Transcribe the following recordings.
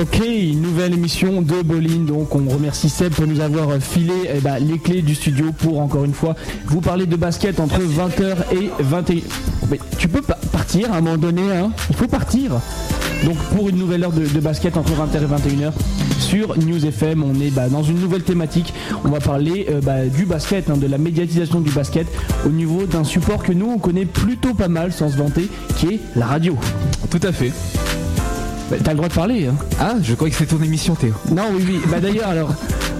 Ok, nouvelle émission de Bolin. Donc, on remercie Seb pour nous avoir filé eh ben, les clés du studio pour encore une fois vous parler de basket entre 20h et 21h. Mais tu peux pas partir à un moment donné, hein Il faut partir. Donc, pour une nouvelle heure de, basket entre 20h et 21h sur News FM, on est bah, dans une nouvelle thématique. On va parler euh, bah, du basket, hein, de la médiatisation du basket au niveau d'un support que nous on connaît plutôt pas mal sans se vanter, qui est la radio. Tout à fait. Bah, t'as le droit de parler. Hein. Ah, je crois que c'est ton émission, Théo. Non, oui, oui. Bah d'ailleurs, alors,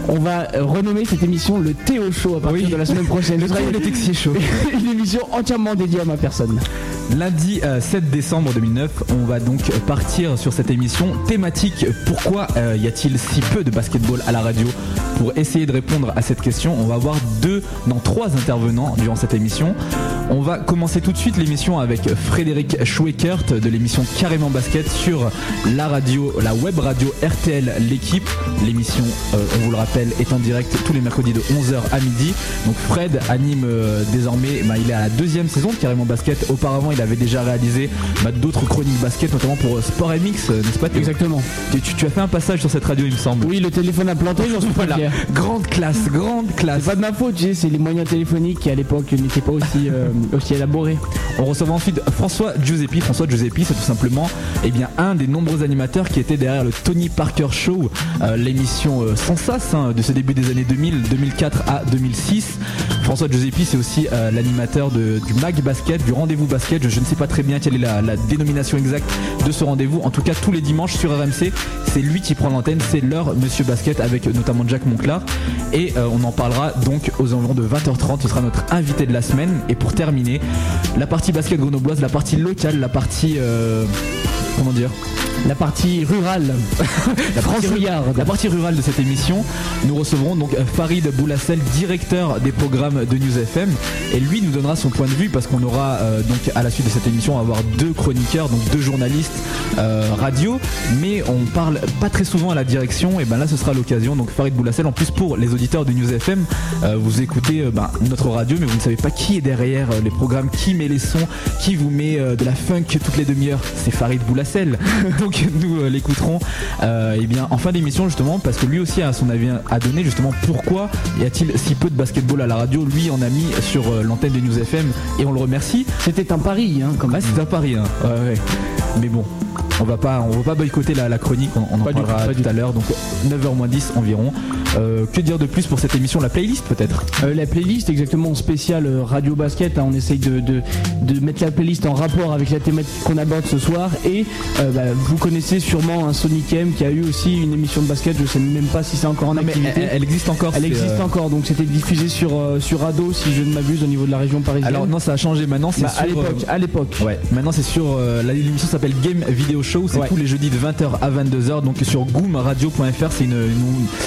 on va renommer cette émission le Théo Show à partir de la semaine prochaine. le Show. Une émission entièrement dédiée à ma personne. Lundi 7 euh, décembre 2009, on va donc partir sur cette émission thématique pourquoi euh, y a-t-il si peu de basketball à la radio? Pour essayer de répondre à cette question, on va avoir deux, non trois intervenants durant cette émission. On va commencer tout de suite l'émission avec Frédéric Schweikert de l'émission Carrément Basket sur la radio, la web radio RTL L'équipe. L'émission, euh, on vous le rappelle, est en direct tous les mercredis de 11h à midi. Donc Fred anime désormais, bah, il est à la deuxième saison de Carrément Basket. Auparavant, il avait déjà réalisé bah, d'autres chroniques basket, notamment pour euh, Sport MX, euh, n'est-ce pas Exactement. Tu, as fait un passage sur cette radio, il me semble. Oui, le téléphone a planté, j'en suis voilà. Grande classe, grande classe. C'est pas de ma faute, c'est les moyens téléphoniques qui à l'époque n'étaient pas aussi, euh, aussi élaborés. On recevra ensuite François Giuseppi. François Giuseppi, c'est tout simplement eh bien, un des nombreux animateurs qui était derrière le Tony Parker Show, l'émission sans sas hein, de ce début des années 2000, 2004 à 2006. François Giuseppi, c'est aussi l'animateur du Mag Basket, du Rendez-vous Basket je ne sais pas très bien quelle est la, dénomination exacte de ce rendez-vous. En tout cas, tous les dimanches sur RMC, c'est lui qui prend l'antenne, c'est l'heure Monsieur Basket avec notamment Jack Monclar. Et euh, on en parlera donc aux environs de 20h30. Ce sera notre invité de la semaine. Et pour terminer, la partie basket grenobloise, la partie locale, la partie. Euh, comment dire? La partie rurale, la, partie, la partie rurale de cette émission, nous recevrons donc Farid Boulassel, directeur des programmes de News FM, et lui nous donnera son point de vue parce qu'on aura euh, donc à la suite de cette émission on va avoir deux chroniqueurs, donc deux journalistes euh, radio, mais on parle pas très souvent à la direction, et ben là ce sera l'occasion. Donc Farid Boulassel, en plus pour les auditeurs de News FM, euh, vous écoutez ben, notre radio, mais vous ne savez pas qui est derrière les programmes, qui met les sons, qui vous met de la funk toutes les demi-heures, c'est Farid Boulassel. donc nous euh, l'écouterons euh, eh bien en fin d'émission justement parce que lui aussi a son avis à donner justement pourquoi y a-t-il si peu de basketball à la radio? Lui en a mis sur euh, l'antenne de News FM et on le remercie c'était un pari hein, comme c'était un pari hein. mais bon on va pas on va pas boycotter la, chronique on, en parlera tout, à l'heure donc 9h 10 environ euh, que dire de plus pour cette émission? La playlist peut-être? Euh, La playlist exactement spéciale Radio Basket. Hein. on essaye de, mettre la playlist en rapport avec la thématique qu'on aborde ce soir. Et bah, vous connaissez sûrement un Sonic M qui a eu aussi une émission de basket. Je sais même pas si c'est encore en activité. Elle, existe encore. Elle existe encore. Donc c'était diffusé sur, sur Ado si je ne m'abuse au niveau de la région parisienne. Alors non ça a changé maintenant. C'est bah, à l'époque. Ouais. Maintenant c'est sur l'émission s'appelle Game Video Show. C'est tous les jeudis de 20h à 22h. Donc sur goomradio.fr c'est une,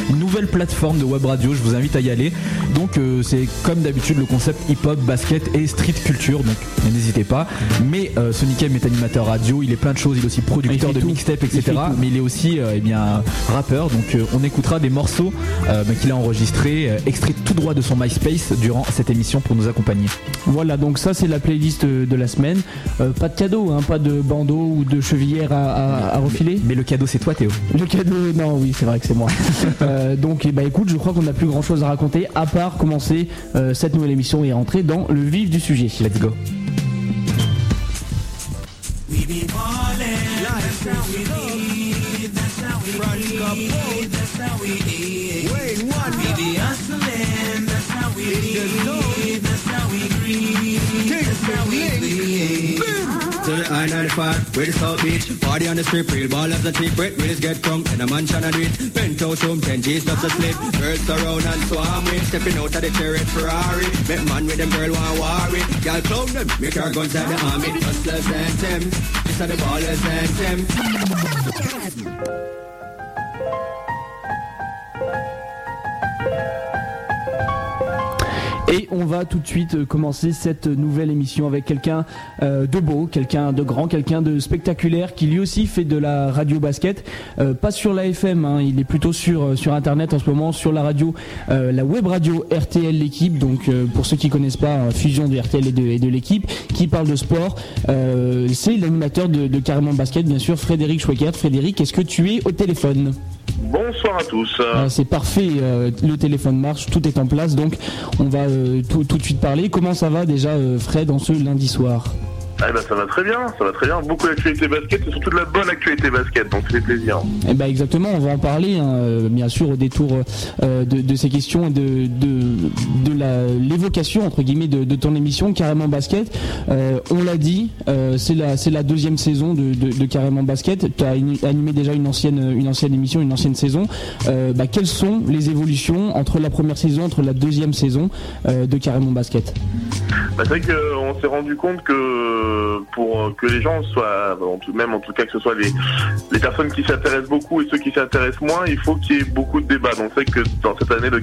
une nouvelle plateforme de web radio. Je vous invite à y aller. Donc euh, c'est comme d'habitude le concept hip-hop, basket et street culture. Donc n'hésitez pas. Mais euh, Sonic M est animateur radio. Il est plein de choses. Il est aussi producteur de mixtape, etc. mais il est aussi euh, eh bien rappeur. Donc on écoutera des morceaux ben, qu'il a enregistrés, extraits tout droit de son MySpace durant cette émission pour nous accompagner. Voilà. Donc ça c'est la playlist de la semaine. pas de cadeau, hein, pas de bandeau ou de chevillère à, refiler. Mais le cadeau c'est toi Théo. Le cadeau, non, oui c'est vrai que c'est moi. donc bah écoute, je crois qu'on n'a plus grand chose à raconter à part commencer euh, cette nouvelle émission et rentrer dans le vif du sujet. Let's go. We be ballin'. That's how we be. That's how we be. That's how we be. Wait, what? We be hustlin'. That's how we be. That's how we be. That's how we be where the South Beach. Party on the strip, real ball as a cheap rate. Really get drunk in a mansion and it. Penthouse room, 10 G's just a slip. Girls around and swarm with. Stepping out of the chariot Ferrari. Make man with them girl want worry. Y'all clown them, make our guns at the army. Hustlers and them. This are the ballers and them. Et on va tout de suite euh, commencer cette nouvelle émission avec quelqu'un euh, de beau, quelqu'un de grand, quelqu'un de spectaculaire qui lui aussi fait de la radio basket. Euh, pas sur la FM, hein, il est plutôt sur, Internet en ce moment, sur la radio, la web radio RTL l'équipe. Donc pour ceux qui connaissent pas, fusion de RTL et de, l'équipe, qui parle de sport. C'est l'animateur de, de Carrément Basket, bien sûr, Frédéric Schweikert. Frédéric, est-ce que tu es au téléphone? Bonsoir à tous. Ah, c'est parfait, euh, le téléphone marche, tout est en place, donc on va euh, tout, de suite parler. Comment ça va déjà euh, Fred en ce lundi soir? Eh ben, ça va très bien, ça va très bien. Beaucoup d'actualité basket et surtout de la bonne actualité basket, donc c'est plaisir. Eh ben exactement, on va en parler hein, euh, bien sûr au détour euh, de, ces questions et de, de, l'évocation entre guillemets de, ton émission Carrément Basket. Euh, on l'a dit, c'est la c'est la deuxième saison de, Carrément Basket. Tu as animé déjà une ancienne une ancienne émission, une ancienne saison. Bah, quelles sont les évolutions entre la première saison, entre la deuxième saison de Carrément Basket? Bah, C'est vrai qu'on s'est rendu compte que pour que les gens soient, même en tout cas que ce soit les, les personnes qui s'intéressent beaucoup et ceux qui s'intéressent moins, il faut qu'il y ait beaucoup de débats. Donc c'est que dans cette année de,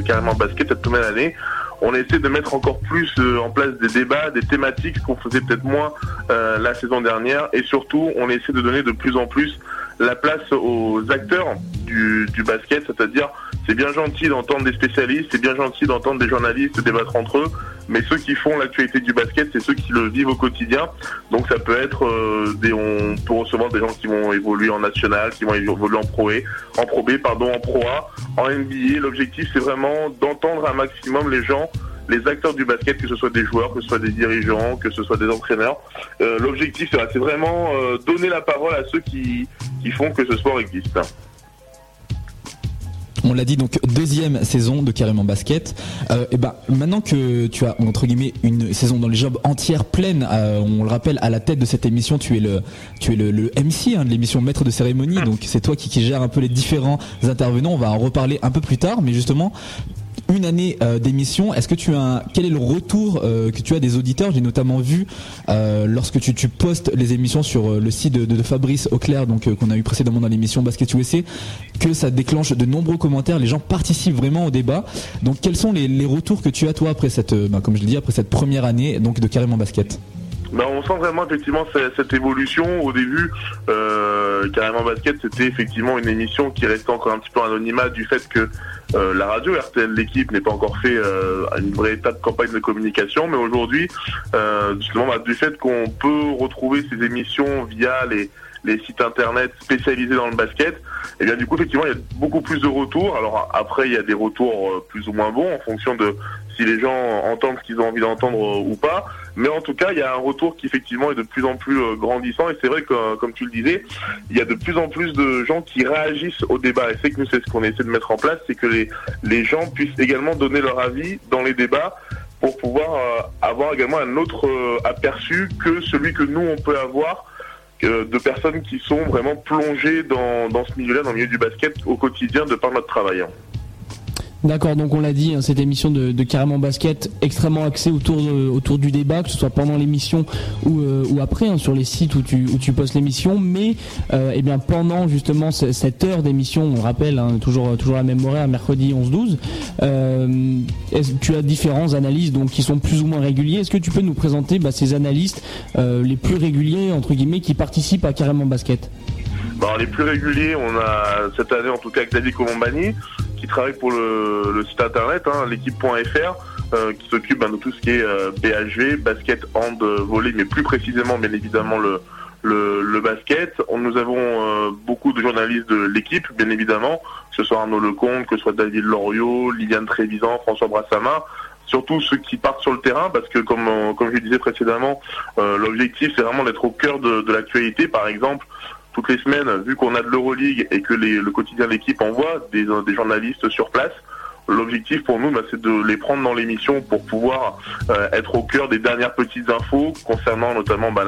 carrément basket, cette nouvelle année, on essaie de mettre encore plus euh, en place des débats, des thématiques, qu'on faisait peut-être moins euh, la saison dernière, et surtout on essaie de donner de plus en plus la place aux acteurs du, du basket, c'est-à-dire c'est bien gentil d'entendre des spécialistes, c'est bien gentil d'entendre des journalistes débattre entre eux, mais ceux qui font l'actualité du basket, c'est ceux qui le vivent au quotidien. Donc ça peut être euh, des, on peut recevoir des gens qui vont évoluer en national, qui vont évoluer en pro en pro B, pardon, en pro A, en NBA. L'objectif c'est vraiment d'entendre un maximum les gens les acteurs du basket, que ce soit des joueurs, que ce soit des dirigeants, que ce soit des entraîneurs. Euh, l'objectif, c'est vraiment euh, donner la parole à ceux qui font que ce sport existe. On l'a dit donc deuxième saison de Carrément Basket. Euh, et ben maintenant que tu as entre guillemets une saison dans les jobs entière pleine, euh, on le rappelle à la tête de cette émission, tu es le tu es le, MC hein, de l'émission maître de cérémonie. Donc c'est toi qui, qui gère un peu les différents intervenants. On va en reparler un peu plus tard, mais justement une année euh, d'émission. Est-ce que tu as quel est le retour euh, que tu as des auditeurs? J'ai notamment vu euh, lorsque tu, tu, postes les émissions sur le site de, Fabrice Auclair, donc qu'on a eu précédemment dans l'émission Basket USA, que ça déclenche de nombreux commentaires. Les gens participent vraiment au débat. Donc quels sont les, retours que tu as toi après cette, bah, comme je l'ai dit, après cette première année donc de carrément basket? Bah, on sent vraiment effectivement cette, évolution. Au début, euh, carrément basket, c'était effectivement une émission qui restait encore un petit peu anonymat du fait que euh, la radio RTL l'équipe n'est pas encore fait euh, une vraie étape campagne de communication, mais aujourd'hui, euh, justement, bah, du fait qu'on peut retrouver ces émissions via les les sites internet spécialisés dans le basket, et eh bien du coup effectivement il y a beaucoup plus de retours. Alors après il y a des retours plus ou moins bons en fonction de si les gens entendent ce qu'ils ont envie d'entendre ou pas. Mais en tout cas, il y a un retour qui effectivement est de plus en plus euh, grandissant. Et c'est vrai que, comme tu le disais, il y a de plus en plus de gens qui réagissent au débat. Et c'est que c'est ce qu'on essaie de mettre en place, c'est que les, gens puissent également donner leur avis dans les débats pour pouvoir avoir également un autre aperçu que celui que nous on peut avoir de personnes qui sont vraiment plongées dans, dans ce milieu-là, dans le milieu du basket au quotidien de par notre travail. D'accord, donc on l'a dit, hein, cette émission de, Carrément Basket extrêmement axée autour, autour du débat, que ce soit pendant l'émission ou, euh, après, hein, sur les sites où tu, postes l'émission, mais euh, eh bien pendant justement cette heure d'émission, on rappelle, hein, toujours, toujours la même horaire, mercredi 11-12, euh, tu as différents analystes donc, qui sont plus ou moins réguliers. Est-ce que tu peux nous présenter bah, ces analystes euh, les plus réguliers, entre guillemets, qui participent à Carrément Basket? Bah, les plus réguliers, on a cette année en tout cas Xavier Colombani, qui travaille pour le, site internet, hein, l'équipe.fr, euh, qui s'occupe ben, de tout ce qui est euh, BHV, basket, hand, volley, mais plus précisément, bien évidemment, le, le, basket. On, nous avons euh, beaucoup de journalistes de l'équipe, bien évidemment, que ce soit Arnaud Lecomte, que ce soit David Loriot, Liliane Trévisan, François Brassama surtout ceux qui partent sur le terrain, parce que comme, comme je disais précédemment, l'objectif c'est vraiment d'être au cœur de, de l'actualité. Par exemple, toutes les semaines, vu qu'on a de l'Euroleague et que le quotidien de l'équipe envoie des, journalistes sur place, L'objectif pour nous, bah, c'est de les prendre dans l'émission pour pouvoir euh, être au cœur des dernières petites infos concernant notamment bah,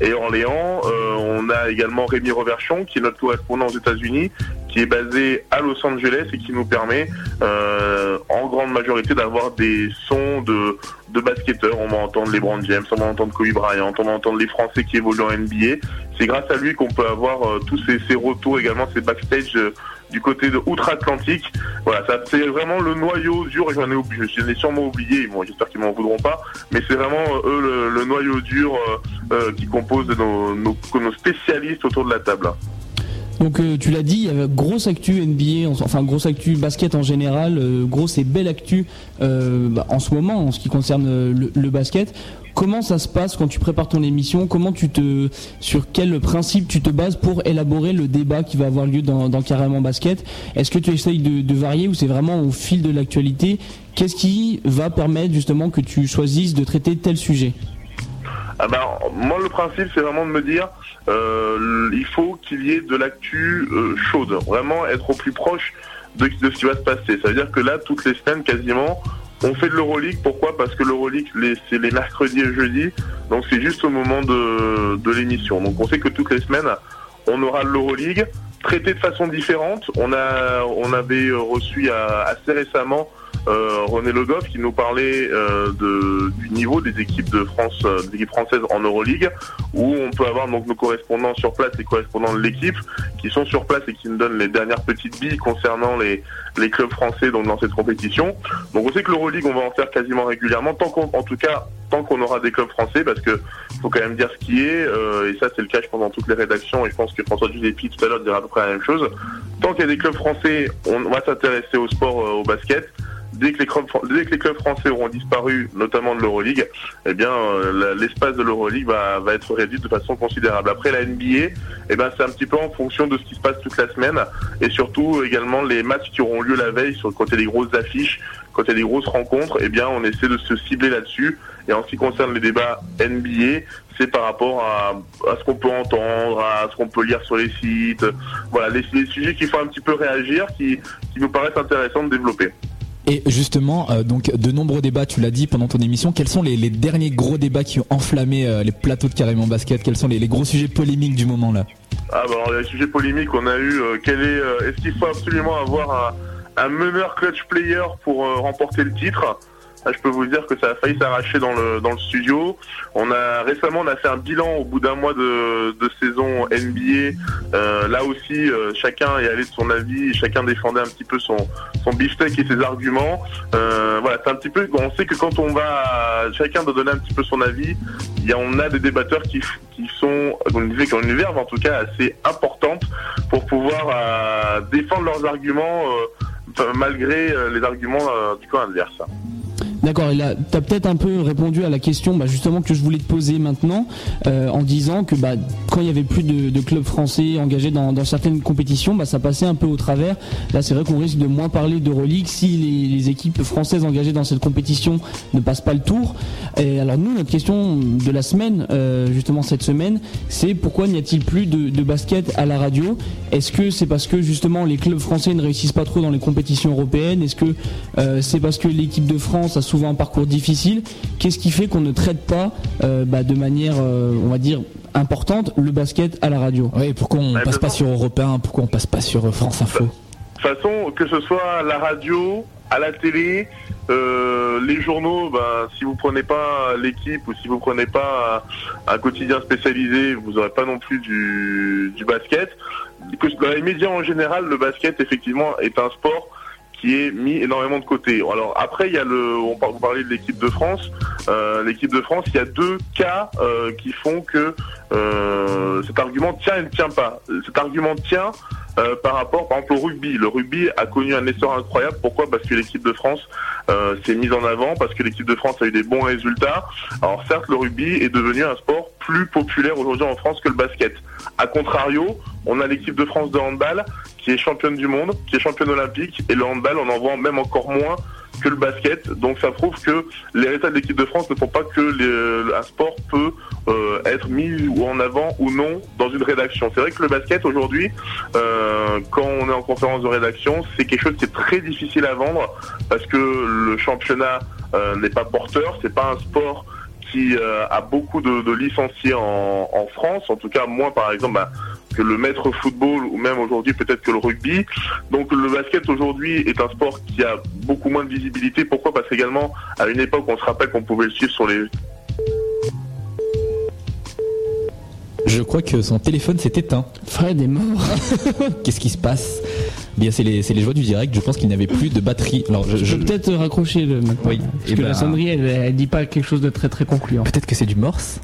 et, Orléans. Euh, on a également Rémi Reverchon, qui est notre correspondant aux États-Unis, qui est basé à Los Angeles et qui nous permet euh, en grande majorité d'avoir des sons de, de basketteurs. On va entendre les Brand James, on va entendre Kobe Bryant, on va entendre les Français qui évoluent en NBA. C'est grâce à lui qu'on peut avoir tous ces, retours également, ces backstage du côté de Outre-Atlantique. Voilà, ça c'est vraiment le noyau dur. J'en ai oublié, je l'ai sûrement oublié. Bon, j'espère qu'ils m'en voudront pas, mais c'est vraiment eux le, noyau dur qui compose nos spécialistes autour de la table. Donc euh, tu l'as dit, il y avait grosse actu NBA, enfin grosse actu basket en général, euh, grosse et belle actu euh, bah, en ce moment en ce qui concerne le, basket. Comment ça se passe quand tu prépares ton émission? Comment tu te, sur quel principe tu te bases pour élaborer le débat qui va avoir lieu dans, Carrément Basket? Est-ce que tu essayes de, varier ou c'est vraiment au fil de l'actualité? Qu'est-ce qui va permettre justement que tu choisisses de traiter tel sujet? Ah bah, moi, le principe, c'est vraiment de me dire, euh, il faut qu'il y ait de l'actu euh, chaude, vraiment être au plus proche de, ce qui va se passer. Ça veut dire que là, toutes les semaines, quasiment, on fait de l'Euroleague. Pourquoi? Parce que l'Euroleague, c'est les mercredis et jeudis, donc c'est juste au moment de, de l'émission. Donc on sait que toutes les semaines, on aura l'Euroleague traité de façon différente. On avait reçu assez récemment euh, René Le qui nous parlait euh, de, du niveau des équipes de France, euh, des équipes françaises en Euroleague, où on peut avoir donc nos correspondants sur place, les correspondants de l'équipe, qui sont sur place et qui nous donnent les dernières petites billes concernant les, les clubs français donc, dans cette compétition. Donc on sait que l'Euroleague, on va en faire quasiment régulièrement, tant qu'on, en tout cas, tant qu'on aura des clubs français, parce que faut quand même dire ce qui est, et ça c'est le cas pendant toutes les rédactions, et je pense que François Giuseppe tout à l'heure dira à peu près la même chose. Tant qu'il y a des clubs français, on va s'intéresser au sport, au basket dès que les clubs, français auront disparu, notamment de l'Euroleague, eh bien euh, l'espace de l'Euroleague va, être réduit de façon considérable. Après la NBA, eh ben c'est un petit peu en fonction de ce qui se passe toute la semaine et surtout également les matchs qui auront lieu la veille sur côté des grosses affiches, quand il y a des grosses rencontres, eh bien on essaie de se cibler là-dessus. Et en ce qui concerne les débats NBA, c'est par rapport à, ce qu'on peut entendre, à ce qu'on peut lire sur les sites. Voilà, les, sujets qui font un petit peu réagir, qui nous paraissent intéressants de développer. Et justement, euh, donc de nombreux débats, tu l'as dit pendant ton émission, quels sont les, derniers gros débats qui ont enflammé euh, les plateaux de carrément basket? Quels sont les, gros sujets polémiques du moment là? Ah bah les sujets polémiques, on a eu euh, quel est est-ce qu'il faut absolument avoir un meneur clutch player pour remporter le titre? Je peux vous dire que ça a failli s'arracher dans le dans le studio. On a récemment on a fait un bilan au bout d'un mois de, de saison NBA. Euh, là aussi, euh, chacun est allé de son avis, chacun défendait un petit peu son son beefsteak et ses arguments. Euh, voilà, c'est un petit peu. On sait que quand on va, chacun doit donner un petit peu son avis. Y a, on a des débatteurs qui qui sont, on disait, qui ont une verve en tout cas assez importante pour pouvoir défendre leurs arguments malgré les arguments du camp adverse. D'accord, tu as peut-être un peu répondu à la question bah, justement que je voulais te poser maintenant, euh, en disant que bah, quand il y avait plus de, clubs français engagés dans, certaines compétitions, bah, ça passait un peu au travers. Là, c'est vrai qu'on risque de moins parler d'Euroleague si les, équipes françaises engagées dans cette compétition ne passent pas le tour. Alors nous, notre question de la semaine, euh, justement cette semaine, c'est pourquoi n'y a-t-il plus de, basket à la radio? Est-ce que c'est parce que justement les clubs français ne réussissent pas trop dans les compétitions européennes? Est-ce que euh, c'est parce que l'équipe de France a souvent un parcours difficile. Qu'est-ce qui fait qu'on ne traite pas euh, bah, de manière, euh, on va dire, importante le basket à la radio? Oui, pourquoi on ne passe pas sur Européen Pourquoi on passe pas sur euh, France Info? De toute façon, que ce soit à la radio, à la télé, les journaux, ben, si vous prenez pas l'équipe ou si vous prenez pas un, quotidien spécialisé, vous n'aurez pas non plus du, du basket. Dans les médias en général, le basket effectivement est un sport qui est mis énormément de côté. Alors après, il y a le, on parlez de l'équipe de France. Euh, l'équipe de France, il y a deux cas euh, qui font que euh, cet argument tient et ne tient pas. Cet argument tient par rapport, par exemple, au rugby. Le rugby a connu un essor incroyable. Pourquoi? Parce que l'équipe de France s'est mise en avant, parce que l'équipe de France a eu des bons résultats. Alors certes, le rugby est devenu un sport plus populaire aujourd'hui en France que le basket. A contrario, on a l'équipe de France de handball qui est championne du monde, qui est championne olympique, et le handball, on en voit même encore moins que le basket. Donc ça prouve que les résultats de l'équipe de France ne font pas que un sport peut euh, être mis en avant ou non dans une rédaction. C'est vrai que le basket aujourd'hui, euh, quand on est en conférence de rédaction, c'est quelque chose qui est très difficile à vendre parce que le championnat euh, n'est pas porteur, c'est pas un sport qui a beaucoup de, licenciés en, en, France, en tout cas moins par exemple bah, que le maître football ou même aujourd'hui peut-être que le rugby. Donc le basket aujourd'hui est un sport qui a beaucoup moins de visibilité. Pourquoi? Parce qu'également à une époque on se rappelle qu'on pouvait le suivre sur les... Je crois que son téléphone s'est éteint. Fred est mort. Qu'est-ce qui se passe? Bien c'est les, c'est les joies du direct. Je pense qu'il n'y avait plus de batterie. Alors je, Je je- peux peut-être raccrocher le maintenant. Oui. Parce Et que ben- la sonnerie, elle, elle dit pas quelque chose de très très concluant. peut-être que c'est du morse.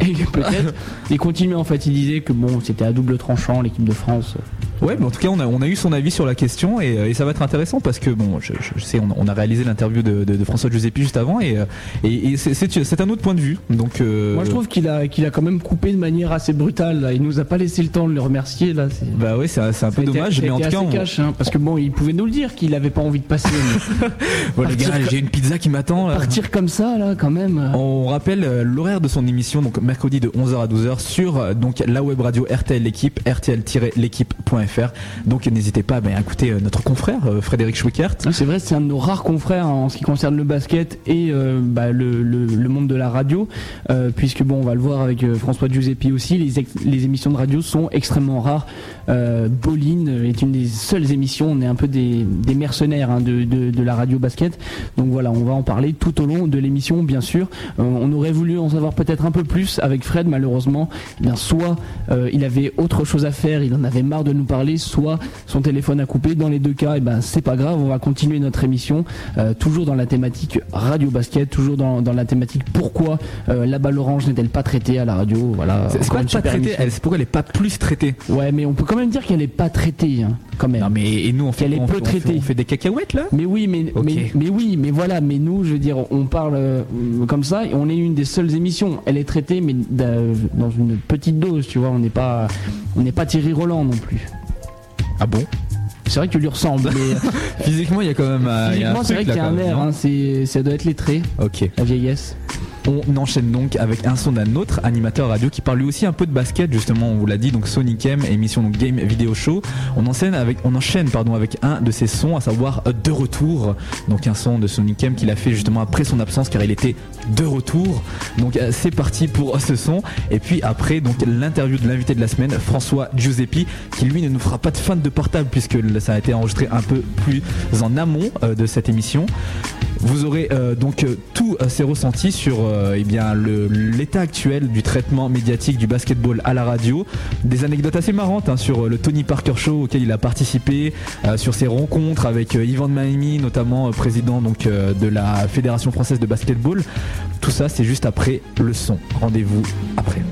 Et peut-être. Il continuait en fait, il disait que bon, c'était à double tranchant l'équipe de France. Ouais, mais en tout cas, on a, on a eu son avis sur la question et, euh, et ça va être intéressant parce que bon, je, sais, on, on a réalisé l'interview de, de, de François Giuseppi juste avant et, euh, et, et c'est- un autre point de vue. Donc, euh, Moi je trouve qu'il a, qu'il a quand même coupé de manière assez brutale. Là. Il nous a pas laissé le temps de le remercier là. Bah ouais, c'est un, peu été- dommage, mais en tout cas, on, cash, hein, parce que bon, il pouvait nous le dire qu'il avait pas envie de passer. mais Bon, les gars, j'ai une pizza qui m'attend. partir comme ça là, quand même. On rappelle l'horaire de son émission, donc mercredi de 11h à 12h sur donc la web radio RTL l'équipe, rtl-l'équipe.fr. Donc n'hésitez pas ben, à écouter euh, notre confrère euh, Frédéric Schwickert. C'est vrai, c'est un de nos rares confrères hein, en ce qui concerne le basket et euh, bah, le, monde de la radio, puisque bon, on va le voir avec François Giuseppi aussi, les, émissions de radio sont extrêmement rares. Euh, est une des seules émissions, on est un peu des, mercenaires hein, de, la radio basket, donc voilà, on va en parler tout au long de l'émission, bien sûr. On aurait voulu en savoir peut-être un peu plus avec Fred, malheureusement, eh soit il avait autre chose à faire, il en avait marre de nous parler, soit son téléphone a coupé. Dans les deux cas, et ben c'est pas grave, on va continuer notre émission, euh, toujours dans la thématique radio basket, toujours dans, dans la thématique pourquoi euh, la balle orange n'est-elle pas traitée à la radio. Voilà. C'est quoi pas super traité émission. Elle- C'est pourquoi elle est pas plus traitée? Ouais, mais on peut quand même dire qu'elle est pas traitée, hein, quand même. Non mais et nous on fait on fait- on fait- traitée. on fait des cacahuètes là? Mais oui, mais, mais, mais oui, mais voilà, mais nous, je veux dire, on parle euh, comme ça, et on est une des seules émissions. Elle est traitée, mais d'a- dans une petite dose, tu vois. On n'est pas, on n'est pas Thierry Roland non plus. Ah bon C'est vrai que tu lui ressembles, mais Physiquement il y a quand même euh, physiquement, c'est vrai qu'il y a un air. hein, c'est, ça doit être les traits, Ok. la vieillesse. On enchaîne donc avec un son d'un autre animateur radio qui parle lui aussi un peu de basket justement on vous l'a dit donc Sonic M émission donc Game Video Show. On enchaîne avec un de ses sons à savoir De Retour. Donc un son de Sonic M qu'il a fait justement après son absence car il était de retour. Donc euh, c'est parti pour ce son. Et puis après donc l'interview de l'invité de la semaine François Giuseppi qui lui ne nous fera pas de fin de portable puisque ça a été enregistré un peu plus en amont euh, de cette émission vous aurez euh, donc euh, tous euh, ces ressentis sur eh l'état actuel du traitement médiatique du basketball à la radio, des anecdotes assez marrantes hein, sur le Tony Parker Show auquel il a participé, sur ses rencontres avec Yvan Maimi, notamment euh, président de la Fédération française de basketball. Tout ça, c'est juste après le son. Rendez-vous après.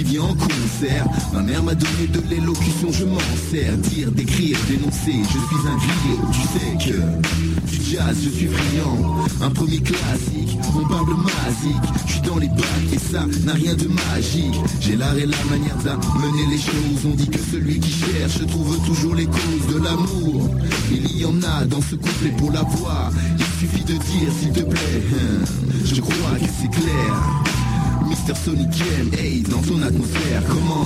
Qui vient en concert. Ma mère m'a donné de l'élocution, je m'en sers, dire, d'écrire, dénoncer. Je suis un griot, tu sais que du jazz, je suis friand. Un premier classique, on parle de magique. Je suis dans les bacs et ça n'a rien de magique. J'ai l'art et la manière d'amener les choses. On dit que celui qui cherche trouve toujours les causes de l'amour. Il y en a dans ce couplet pour l'avoir. Il suffit de dire s'il te plaît. hein, Je crois que c'est clair. Mister Sonic M, hey, dans ton atmosphère, comment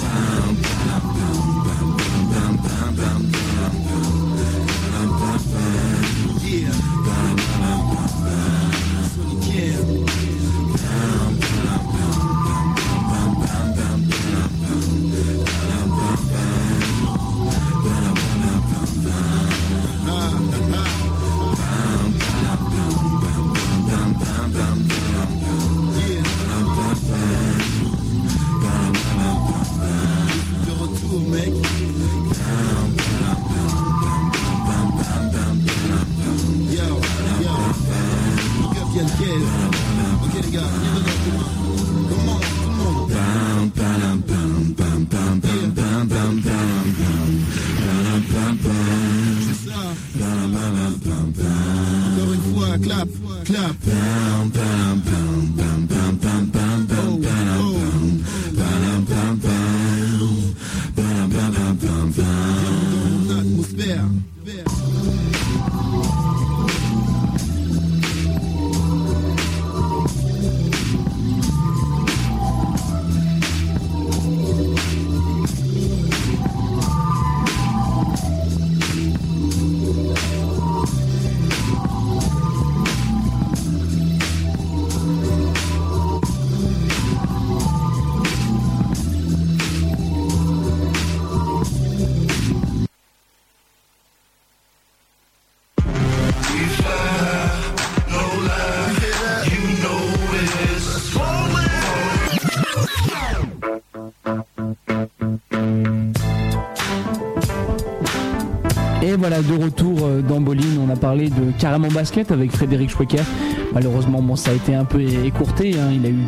voilà, de retour euh, dans Bolin. On a parlé de carrément basket avec Frédéric Schwecker. Malheureusement, bon, ça a été un peu écourté. Hein. Il a eu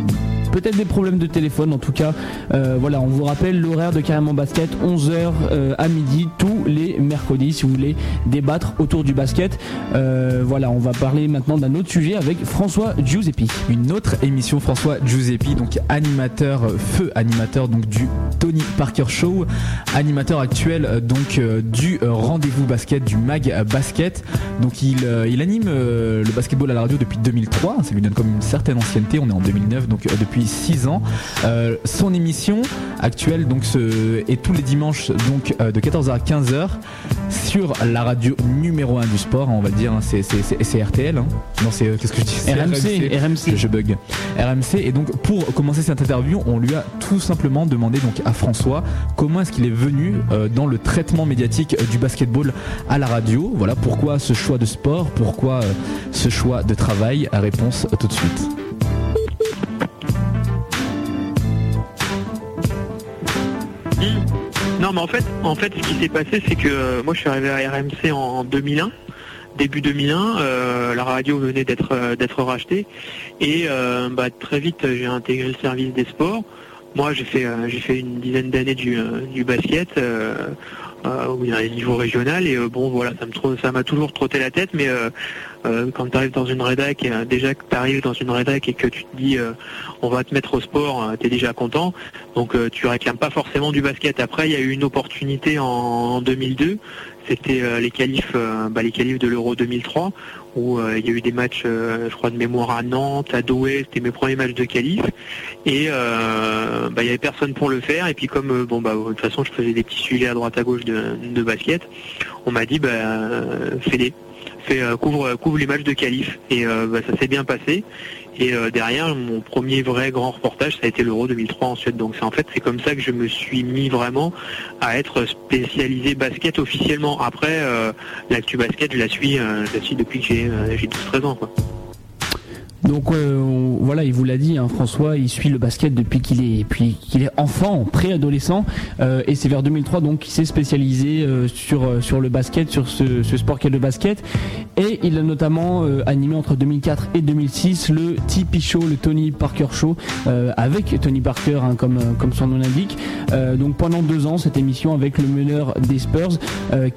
peut-être des problèmes de téléphone. En tout cas, euh, voilà, on vous rappelle l'horaire de carrément basket 11h euh, à midi tous les mercredis si vous voulez débattre autour du basket. voilà, on va parler maintenant d'un autre sujet avec François Giuseppi. Une autre émission François Giuseppi, donc animateur feu animateur donc du Tony Parker Show, animateur actuel donc du rendez-vous basket, du mag basket. Donc il, euh, il anime euh, le basketball à la radio depuis 2003, ça lui donne comme une certaine ancienneté, on est en 2009, donc euh, depuis 6 ans. son émission actuelle donc ce, est tous les dimanches donc de 14h à 15h sur la radio numéro 1 du sport, on va le dire, hein, c'est RTL. Hein. Non, c'est qu'est-ce que je dis? RMC, RMC. Je, bug. RMC. Et donc pour commencer cette interview, on lui a tout simplement demandé donc à François comment est-ce qu'il est venu dans le traitement médiatique du basketball à la radio. Voilà pourquoi ce choix de sport, pourquoi euh, ce choix de travail? Réponse tout de suite. En fait, ce qui s'est passé, c'est que euh, moi, je suis arrivé à RMC en 2001 début 2001, euh, la radio venait d'être d'être rachetée. Et bah, très vite j'ai intégré le service des sports. Moi j'ai fait j'ai fait une dizaine d'années du, basket euh, il y a un niveau régional. Et euh, bon voilà ça m'a toujours trotté la tête mais euh, quand tu arrives dans une rédac déjà que tu arrives dans une rédac et que tu te dis on va te mettre au sport tu es déjà content donc tu réclames pas forcément du basket. Après il y a eu une opportunité en 2002 c'était euh, les qualifs, euh, bah, les qualifs de l'Euro 2003 où euh, il y a eu des matchs, je crois de mémoire à Nantes, à Douai, c'était mes premiers matchs de qualif et bah, il n'y avait personne pour le faire. Et puis comme bon bah de toute façon je faisais des petits suivis à droite à gauche de, basket, on m'a dit fais-les, fais, couvre, les matchs de qualif et ça s'est bien passé et euh, derrière, mon premier vrai grand reportage, ça a été l'Euro 2003 en Suède. Donc c'est en fait c'est comme ça que je me suis mis vraiment à être spécialisé basket officiellement. Après, euh, l'actu basket, je la suis, euh, je la suis depuis que j'ai 12-13 ans. Donc euh, voilà, il vous l'a dit, hein, François, il suit le basket depuis qu'il est, enfant, préadolescent, euh, et c'est vers 2003 donc qu'il s'est spécialisé euh, sur sur le basket, sur ce, sport qu'est le basket, et il a notamment animé entre 2004 et 2006 le TP Show, le Tony Parker Show, avec Tony Parker, hein, comme comme son nom l'indique. donc pendant deux ans, cette émission avec le meneur des Spurs.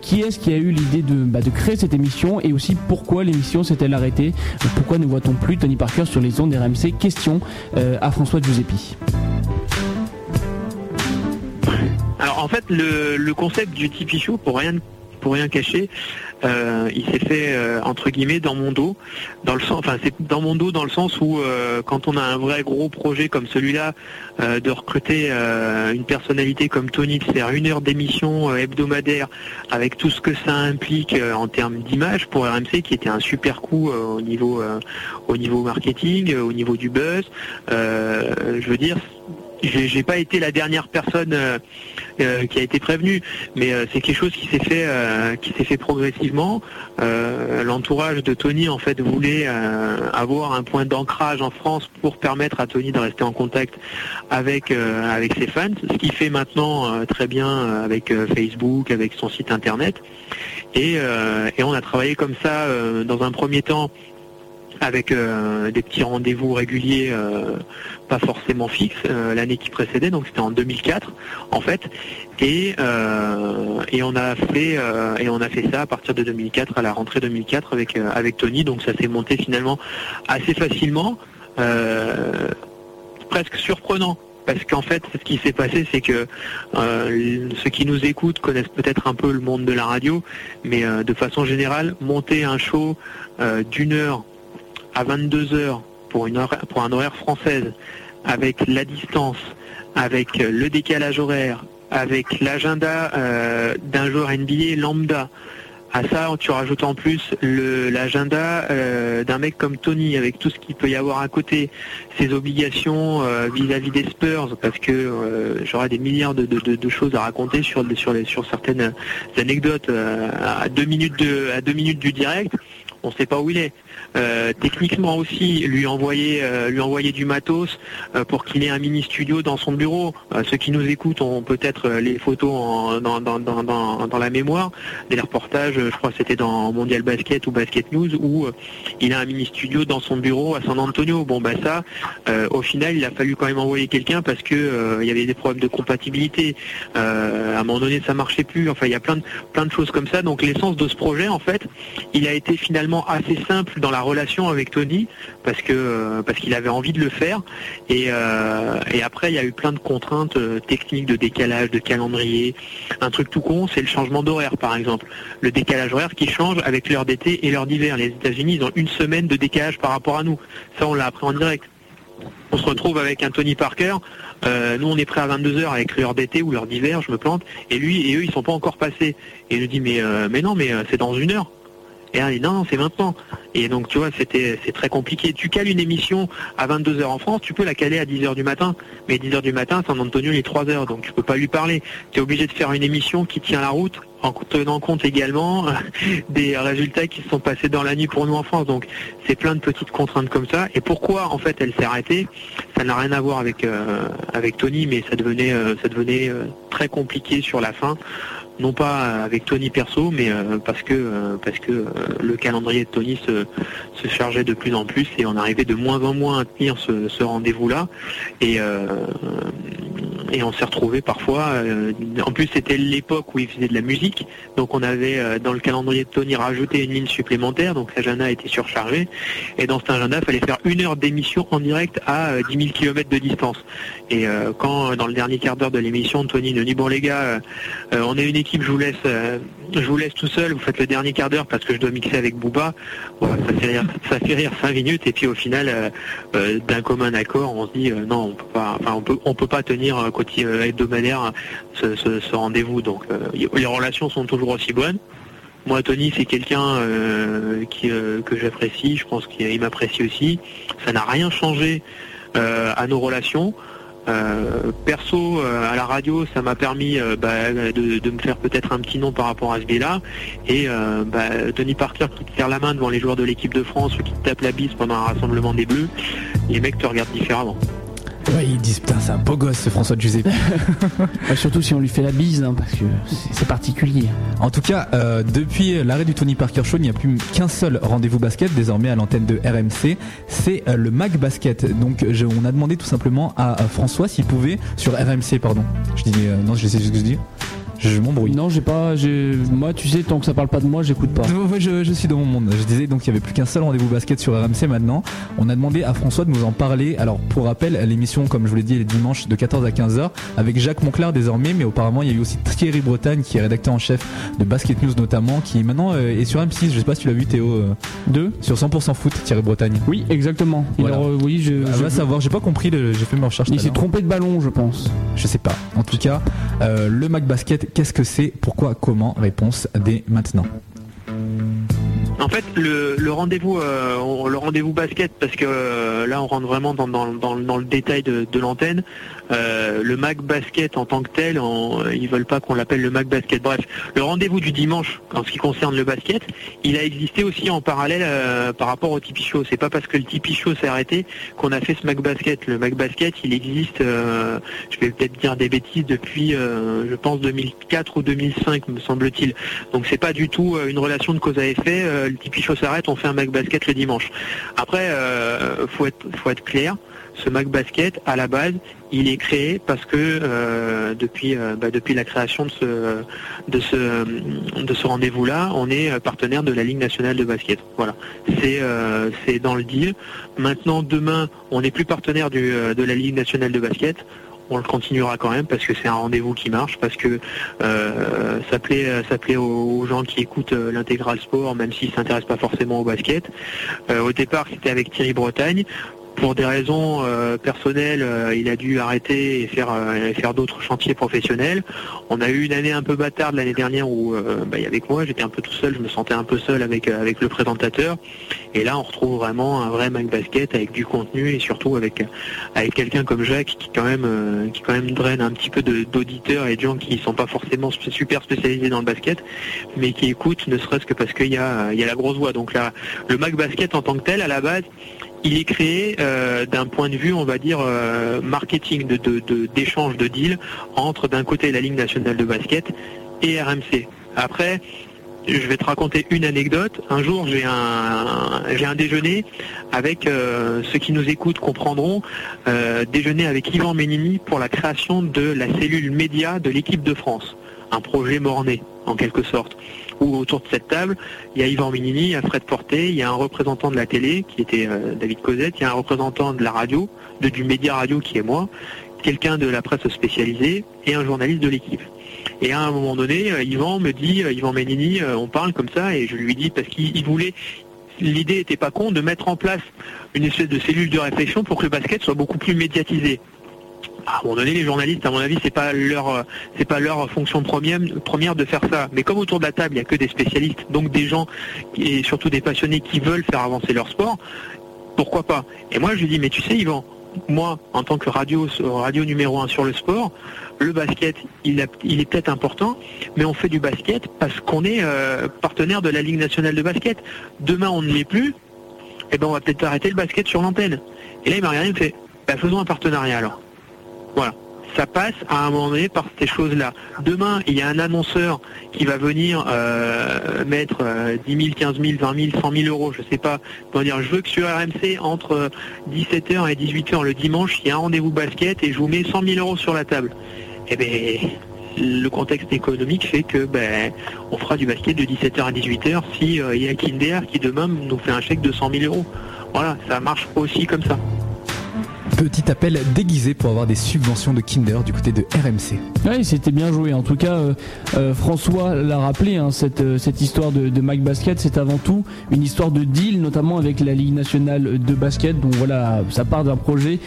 qui est-ce qui a eu l'idée de, bah, de créer cette émission et aussi pourquoi l'émission s'est-elle arrêtée? Pourquoi ne voit-on plus Tony Parker sur les ondes RMC. Question euh, à François Giuseppi. Alors en fait, le, concept du Tipeee Show, pour rien, pour rien cacher, euh, il s'est fait euh, entre guillemets dans mon dos, dans le sens, enfin c'est dans mon dos dans le sens où quand on a un vrai gros projet comme celui-là, de recruter une personnalité comme Tony, de faire une heure d'émission hebdomadaire avec tout ce que ça implique en termes d'image pour RMC, qui était un super coup au niveau au niveau marketing, au niveau du buzz. je veux dire, j'ai pas été la dernière personne euh, euh, qui a été prévenue, mais euh, c'est quelque chose qui s'est fait, qui s'est fait progressivement. L'entourage de Tony en fait voulait avoir un point d'ancrage en France pour permettre à Tony de rester en contact avec avec ses fans, ce qu'il fait maintenant très bien avec Facebook, avec son site internet. Et, et on a travaillé comme ça dans un premier temps avec euh, des petits rendez-vous réguliers, euh, pas forcément fixes, euh, l'année qui précédait, donc c'était en 2004 en fait, et, et on a fait et on a fait ça à partir de 2004 à la rentrée 2004 avec avec Tony, donc ça s'est monté finalement assez facilement, presque surprenant. Parce qu'en fait, ce qui s'est passé, c'est que ceux qui nous écoutent connaissent peut-être un peu le monde de la radio, mais de façon générale, monter un show d'une heure à 22 heures pour, une pour un horaire française, avec la distance, avec le décalage horaire, avec l'agenda euh, d'un joueur NBA lambda. À ça, tu rajoutes en plus l'agenda euh, d'un mec comme Tony, avec tout ce qu'il peut y avoir à côté, ses obligations euh, vis-à-vis des Spurs, parce que j'aurais des milliards de, choses à raconter sur, sur, sur certaines anecdotes à deux minutes à deux minutes du direct on ne sait pas où il est. Euh, techniquement aussi, lui envoyer, euh, lui envoyer du matos euh, pour qu'il ait un mini studio dans son bureau. ceux qui nous écoutent ont peut-être les photos dans, dans, la mémoire, des reportages, je crois que c'était dans Mondial Basket ou Basket News, où il a un mini studio dans son bureau à San Antonio. Bon bah ça, au final, il a fallu quand même envoyer quelqu'un parce que il y avait des problèmes de compatibilité. à un moment donné, ça marchait plus. Enfin, il y a plein de plein de choses comme ça. Donc l'essence de ce projet, en fait, il a été finalement assez simple dans la relation avec Tony parce que euh, parce qu'il avait envie de le faire euh, et, après il y a eu plein de contraintes euh, techniques de décalage, de calendrier. Un truc tout con, c'est le changement d'horaire par exemple. Le décalage horaire qui change avec l'heure d'été et l'heure d'hiver. Les États-Unis ils ont une semaine de décalage par rapport à nous. Ça on l'a appris en direct. On se retrouve avec un Tony Parker. nous, on est prêt à 22h avec l'heure d'été ou l'heure d'hiver, je me plante. Et lui et eux, ils sont pas encore passés. Et il nous dit, mais, mais non, mais c'est dans une heure. Et elle dit non, c'est maintenant. Et donc tu vois, c'était c'est très compliqué. Tu cales une émission à 22h en France, tu peux la caler à 10h du matin, mais 10h du matin, San Antonio il est 3h, donc tu peux pas lui parler. Tu es obligé de faire une émission qui tient la route en tenant compte également des résultats qui se sont passés dans la nuit pour nous en France. Donc c'est plein de petites contraintes comme ça. Et pourquoi en fait elle s'est arrêtée? Ça n'a rien à voir avec euh, avec Tony, mais ça devenait euh, ça devenait euh, très compliqué sur la fin non pas avec Tony perso, mais euh, parce que euh, parce que euh, le calendrier de Tony se, chargeait de plus en plus et on arrivait de moins en moins à tenir ce, rendez-vous-là. Et on s'est retrouvé parfois. En plus, c'était l'époque où il faisait de la musique, donc on avait dans le calendrier de Tony rajouté une ligne supplémentaire, donc l'agenda été surchargé. Et dans cet agenda, il fallait faire une heure d'émission en direct à 10 000 km de distance. Et euh, quand dans le dernier quart d'heure de l'émission, Tony nous dit bon les gars, on est une équipe, je vous laisse, je vous laisse tout seul, vous faites le dernier quart d'heure parce que je dois mixer avec Booba. ça fait rire, ça 5 minutes et puis au final, d'un commun accord, on se dit non, on peut pas, enfin on peut, on peut pas tenir euh, hebdomadaire ce, ce, rendez-vous. Donc euh, les relations sont toujours aussi bonnes. Moi, Tony, c'est quelqu'un euh, que j'apprécie. Je pense qu'il m'apprécie aussi. Ça n'a rien changé à nos relations. Perso, à la radio, ça m'a permis bah, de, me faire peut-être un petit nom par rapport à ce biais-là. Et bah, Tony Parker qui te serre la main devant les joueurs de l'équipe de France ou qui te tape la bise pendant un rassemblement des Bleus, les mecs te regardent différemment. Ouais, ils disent putain, c'est un beau gosse ce François Giuseppe. surtout si on lui fait la bise, hein, parce que c'est particulier. En tout cas, euh, depuis l'arrêt du Tony Parker Show, il n'y a plus qu'un seul rendez-vous basket désormais à l'antenne de RMC. C'est euh, le Mac Basket. Donc, on a demandé tout simplement à, François s'il pouvait sur RMC, pardon. Je dis euh, non, je sais ce que je dis. Je m'embrouille. Non, j'ai pas. Moi, tu sais, tant que ça parle pas de moi, j'écoute pas. je, je, suis dans mon monde. Je disais donc il y avait plus qu'un seul rendez-vous basket sur RMC maintenant. On a demandé à François de nous en parler. Alors, pour rappel, l'émission, comme je vous l'ai dit, est dimanche de 14 à 15h avec Jacques Monclar désormais, mais auparavant, il y a eu aussi Thierry Bretagne qui est rédacteur en chef de Basket News notamment, qui maintenant euh, est sur M6. Je sais pas si tu l'as vu, Théo. Euh, Deux Sur 100% foot, Thierry Bretagne. Oui, exactement. Euh, oui, je. Ah, va savoir. J'ai pas compris. J'ai fait mes recherches. Il s'est trompé de ballon, je pense. Je sais pas. En tout cas, le Mac Basket, qu'est-ce que c'est pourquoi, comment Réponse dès maintenant. En fait, le, rendez-vous, euh, le rendez-vous basket, parce que euh, là, on rentre vraiment dans, le détail de, l'antenne. Euh, le Mac Basket en tant que tel, ils ils veulent pas qu'on l'appelle le Mac Basket. Bref, le rendez-vous du dimanche, en ce qui concerne le basket, il a existé aussi en parallèle par rapport au Tipeee Show. C'est pas parce que le Tipeee Show s'est arrêté qu'on a fait ce Mac Basket. Le Mac Basket, il existe, je vais peut-être dire des bêtises depuis, je pense 2004 ou 2005, me semble-t-il. Donc c'est pas du tout une relation de cause à effet le Tipeee Show s'arrête, on fait un Mac Basket le dimanche. Après, euh, faut être, faut être clair. Ce Mac Basket, à la base, il est créé parce que euh, depuis, euh, bah, depuis la création de ce, de ce, de ce rendez-vous-là, on est partenaire de la Ligue nationale de basket. Voilà, c'est dans le deal. Maintenant, demain, on n'est plus partenaire de la Ligue nationale de basket on le continuera quand même parce que c'est un rendez-vous qui marche, parce que euh, ça plaît, ça plaît aux, gens qui écoutent euh, l'intégral sport, même s'ils ne s'intéressent pas forcément au basket. Euh, au départ, c'était avec Thierry Bretagne pour des raisons euh, personnelles, euh, il a dû arrêter et faire, euh, faire d'autres chantiers professionnels. On a eu une année un peu bâtarde l'année dernière où, bah, avec moi, j'étais un peu tout seul, je me sentais un peu seul avec, avec le présentateur. Et là, on retrouve vraiment un vrai Mac Basket avec du contenu et surtout avec, avec quelqu'un comme Jacques qui quand même, qui quand même draine un petit peu d'auditeurs et de gens qui sont pas forcément super spécialisés dans le basket, mais qui écoutent ne serait-ce que parce qu'il y a, y a la grosse voix. Donc là, le Mac Basket en tant que tel, à la base, il est créé euh, d'un point de vue, on va dire, euh, marketing, d'échange de, de, de deals entre d'un côté la Ligue nationale de basket et RMC. Après, je vais te raconter une anecdote. Un jour, j'ai un, j'ai un déjeuner avec euh, ceux qui nous écoutent comprendront, déjeuner avec Yvan Ménini pour la création de la cellule média de l'équipe de France, un projet morné en quelque sorte où autour de cette table, il y a Yvan Minini, il y a Fred Porté, il y a un représentant de la télé qui était euh, David Cosette, il y a un représentant de la radio, de, du média radio qui est moi, quelqu'un de la presse spécialisée et un journaliste de l'équipe. Et à un moment donné, euh, Yvan me dit, euh, Yvan Ménini, on parle comme ça, et je lui dis parce qu'il voulait, l'idée n'était pas con de mettre en place une espèce de cellule de réflexion pour que le basket soit beaucoup plus médiatisé à un moment donné, les journalistes, à mon avis, c'est pas leur, c'est pas leur fonction première, de faire ça. Mais comme autour de la table, il n'y a que des spécialistes, donc des gens et surtout des passionnés qui veulent faire avancer leur sport, pourquoi pas? Et moi, je lui dis, mais tu sais, Yvan, moi, en tant que radio, radio numéro un sur le sport, le basket, il, il est peut-être important, mais on fait du basket parce qu'on est euh, partenaire de la Ligue nationale de basket. Demain, on ne l'est plus, et eh ben on va peut-être arrêter le basket sur l'antenne. Et là, il m'a regardé, il me fait, bah, faisons un partenariat alors. Voilà. Ça passe à un moment donné par ces choses-là. Demain, il y a un annonceur qui va venir euh, mettre 10 000, 15 000, 20 000, 100 000 euros, je sais pas. Pour dire, je veux que sur RMC, entre 17h et 18h le dimanche, il y a un rendez-vous basket et je vous mets 100 000 euros sur la table. Eh bien, le contexte économique fait que ben, on fera du basket de 17h à 18h si euh, il y a Kinder qui demain nous fait un chèque de 100 000 euros. Voilà, ça marche aussi comme ça. Petit appel déguisé pour avoir des subventions de Kinder du côté de RMC. Oui, c'était bien joué. En tout cas, euh, euh, François l'a rappelé, hein, cette, euh, cette histoire de, de Basket, c'est avant tout une histoire de deal, notamment avec la Ligue nationale de basket. Donc voilà, ça part d'un projet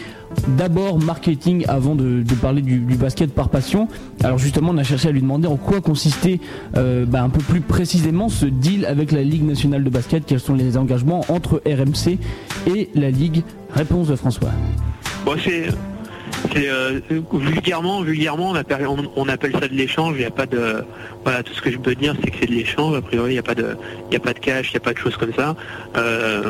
d'abord marketing avant de, parler du, basket par passion. Alors justement, on a cherché à lui demander en quoi consistait bah, un peu plus précisément ce deal avec la Ligue nationale de basket, quels sont les engagements entre RMC et la Ligue? Réponse de François. Bon, c'est euh, vulgairement, on appelle, ça de l'échange. Il a pas de, tout ce que je peux dire, c'est que c'est de l'échange. A priori, il n'y a pas de, il a pas de cash, il n'y a pas de choses comme ça. Euh,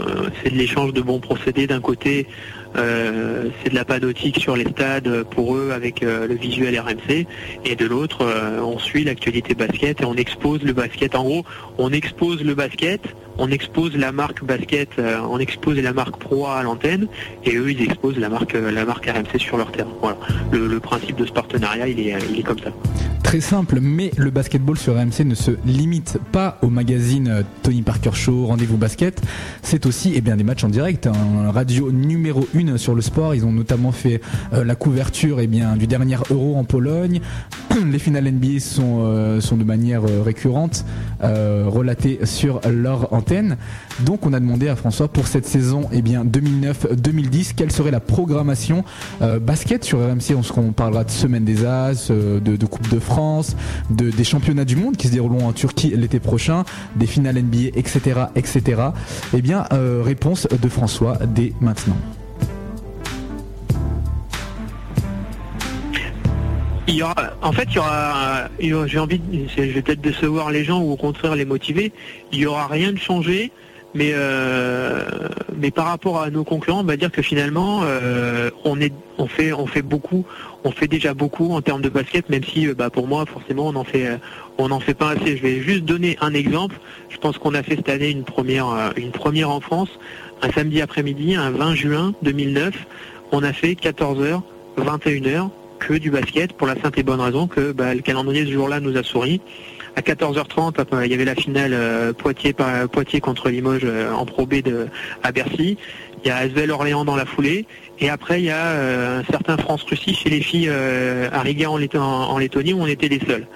c'est de l'échange de bons procédés d'un côté. Euh, c'est de la panotique sur les stades pour eux avec le visuel RMC et de l'autre on suit l'actualité basket et on expose le basket en gros on expose le basket on expose la marque basket, euh, on expose la marque Pro à l'antenne, et eux ils exposent la marque, euh, la marque RMC sur leur terrain. Voilà. Le, principe de ce partenariat, il est, il est comme ça. Très simple, mais le basketball sur RMC ne se limite pas au magazine euh, Tony Parker Show, Rendez-vous Basket. C'est aussi eh bien, des matchs en direct. Un radio numéro 1 sur le sport. Ils ont notamment fait la couverture eh bien, du dernier Euro en Pologne. Les finales NBA sont, sont de manière récurrente relatées sur leur donc on a demandé à François pour cette saison eh bien 2009-2010 quelle serait la programmation euh, basket sur RMC. On, parlera de Semaine des As, euh, de, Coupe de France, de, des championnats du monde qui se dérouleront en Turquie l'été prochain, des finales NBA, etc. etc. Eh bien euh, réponse de François dès maintenant. En fait, il y aura, j'ai envie, je vais peut-être décevoir les gens ou au contraire les motiver. Il y aura rien de changé, mais euh, mais par rapport à nos concurrents, on va dire que finalement, euh, on fait, beaucoup, on fait déjà beaucoup en termes de basket, même si, euh, bah, pour moi, forcément, on n'en fait pas assez. Je vais juste donner un exemple. Je pense qu'on a fait cette année une première, une première en France, un samedi après-midi, un 20 juin 2009. On a fait 14h, 21h que du basket pour la simple et bonne raison que bah, le calendrier ce jour-là nous a souri. À 14h30, il y avait la finale euh, Poitiers, Poitiers contre Limoges euh, en Pro B de, à Bercy. Il y a Asvel Orléans dans la foulée. Et après, il y a euh, un certain France-Russie chez les filles à Riga en, Lettonie où on était les seuls.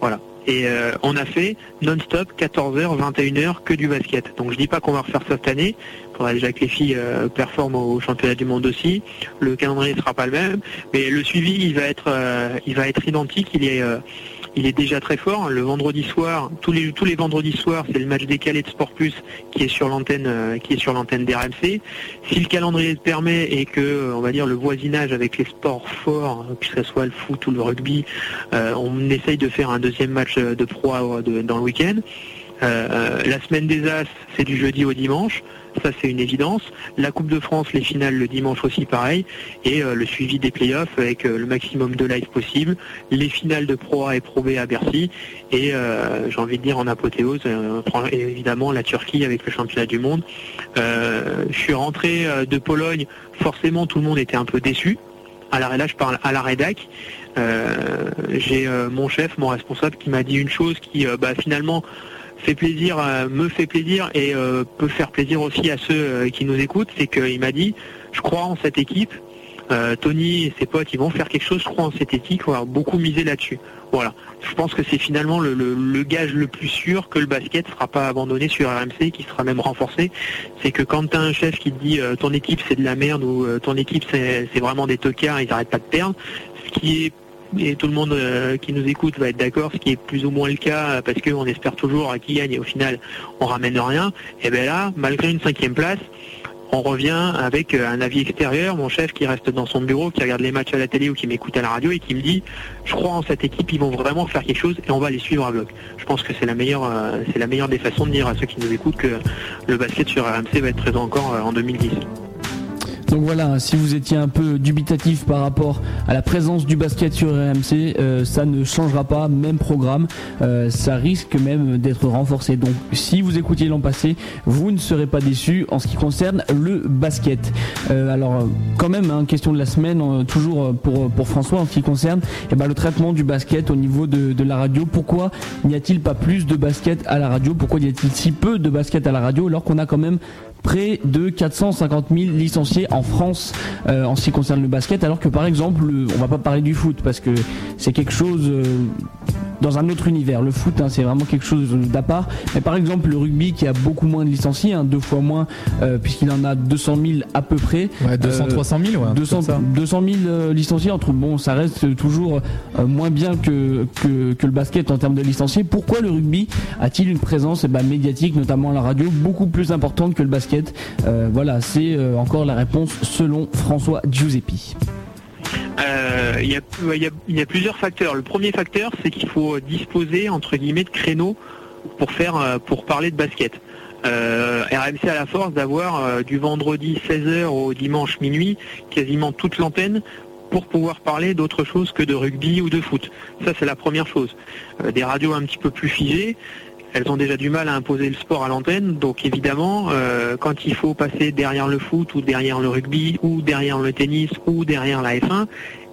Voilà. Et on a fait non-stop 14h, 21h que du basket. Donc je dis pas qu'on va refaire ça cette année faudrait déjà que les filles performent au championnat du monde aussi. Le calendrier ne sera pas le même, mais le suivi il va être il va être identique. Il est il est déjà très fort. Le vendredi soir, tous les tous les vendredis soirs, c'est le match décalé de Sport Plus qui est sur l'antenne euh, qui est sur l'antenne d'RMC. Si le calendrier le permet et que euh, on va dire le voisinage avec les sports forts, que ce soit le foot ou le rugby, euh, on essaye de faire un deuxième match de pro dans le week-end. la semaine des As, c'est du jeudi au dimanche ça c'est une évidence. La Coupe de France, les finales le dimanche aussi pareil, et euh, le suivi des playoffs avec euh, le maximum de live possible, les finales de Pro A et Pro B à Bercy, et euh, j'ai envie de dire en apothéose, évidemment la Turquie avec le championnat du monde. je suis rentré de Pologne, forcément tout le monde était un peu déçu. À là, je parle à la rédac. j'ai mon chef, mon responsable, qui m'a dit une chose qui, bah, finalement, fait plaisir, euh, me fait plaisir et euh, peut faire plaisir aussi à ceux euh, qui nous écoutent, c'est qu'il m'a dit, je crois en cette équipe, Tony et ses potes, ils vont faire quelque chose, je crois en cette équipe, on va beaucoup miser là-dessus. Voilà. Je pense que c'est finalement le, gage le plus sûr que le basket ne sera pas abandonné sur RMC, qui sera même renforcé. C'est que quand tu as un chef qui te dit ton équipe c'est de la merde ou ton équipe c'est vraiment des tocards, ils n'arrêtent pas de perdre, ce qui est et tout le monde euh, qui nous écoute va être d'accord, ce qui est plus ou moins le cas parce qu'on espère toujours qui gagne et au final on ramène rien. Et bien là, malgré une cinquième place, on revient avec euh, un avis extérieur, mon chef qui reste dans son bureau, qui regarde les matchs à la télé ou qui m'écoute à la radio et qui me dit je crois en cette équipe, ils vont vraiment faire quelque chose et on va les suivre à bloc. Je pense que c'est la meilleure euh, c'est la meilleure des façons de dire à ceux qui nous écoutent que le basket sur RMC va être présent encore en 2010. Donc voilà, si vous étiez un peu dubitatif par rapport à la présence du basket sur RMC, euh, ça ne changera pas, même programme, euh, ça risque même d'être renforcé. Donc si vous écoutiez l'an passé, vous ne serez pas déçus en ce qui concerne le basket. Euh, alors quand même, hein, question de la semaine, toujours pour, pour François en ce qui concerne eh ben, le traitement du basket au niveau de, de la radio. Pourquoi n'y a-t-il pas plus de basket à la radio? Pourquoi y a-t-il si peu de basket à la radio alors qu'on a quand même près de 450 000 licenciés en France euh, en ce qui concerne le basket, alors que par exemple, on va pas parler du foot parce que c'est quelque chose euh, dans un autre univers. Le foot, hein, c'est vraiment quelque chose d'à part. Mais par exemple, le rugby qui a beaucoup moins de licenciés, hein, deux fois moins, euh, puisqu'il en a 200 000 à peu près. Ouais, 200, 300 000, ouais. 200, 200 000 licenciés entre bon, ça reste toujours moins bien que, que, que, le basket en termes de licenciés. Pourquoi le rugby a-t-il une présence eh ben, médiatique, notamment à la radio, beaucoup plus importante que le basket? Euh, voilà, c'est euh, encore la réponse selon François Giuseppe. Euh, il y, a plusieurs facteurs. Le premier facteur, c'est qu'il faut disposer entre guillemets de créneaux pour faire pour parler de basket. RMC a la force d'avoir du vendredi 16h au dimanche minuit quasiment toute l'antenne pour pouvoir parler d'autre chose que de rugby ou de foot. Ça c'est la première chose. des radios un petit peu plus figées, elles ont déjà du mal à imposer le sport à l'antenne. Donc évidemment, euh, quand il faut passer derrière le foot ou derrière le rugby ou derrière le tennis ou derrière la F1,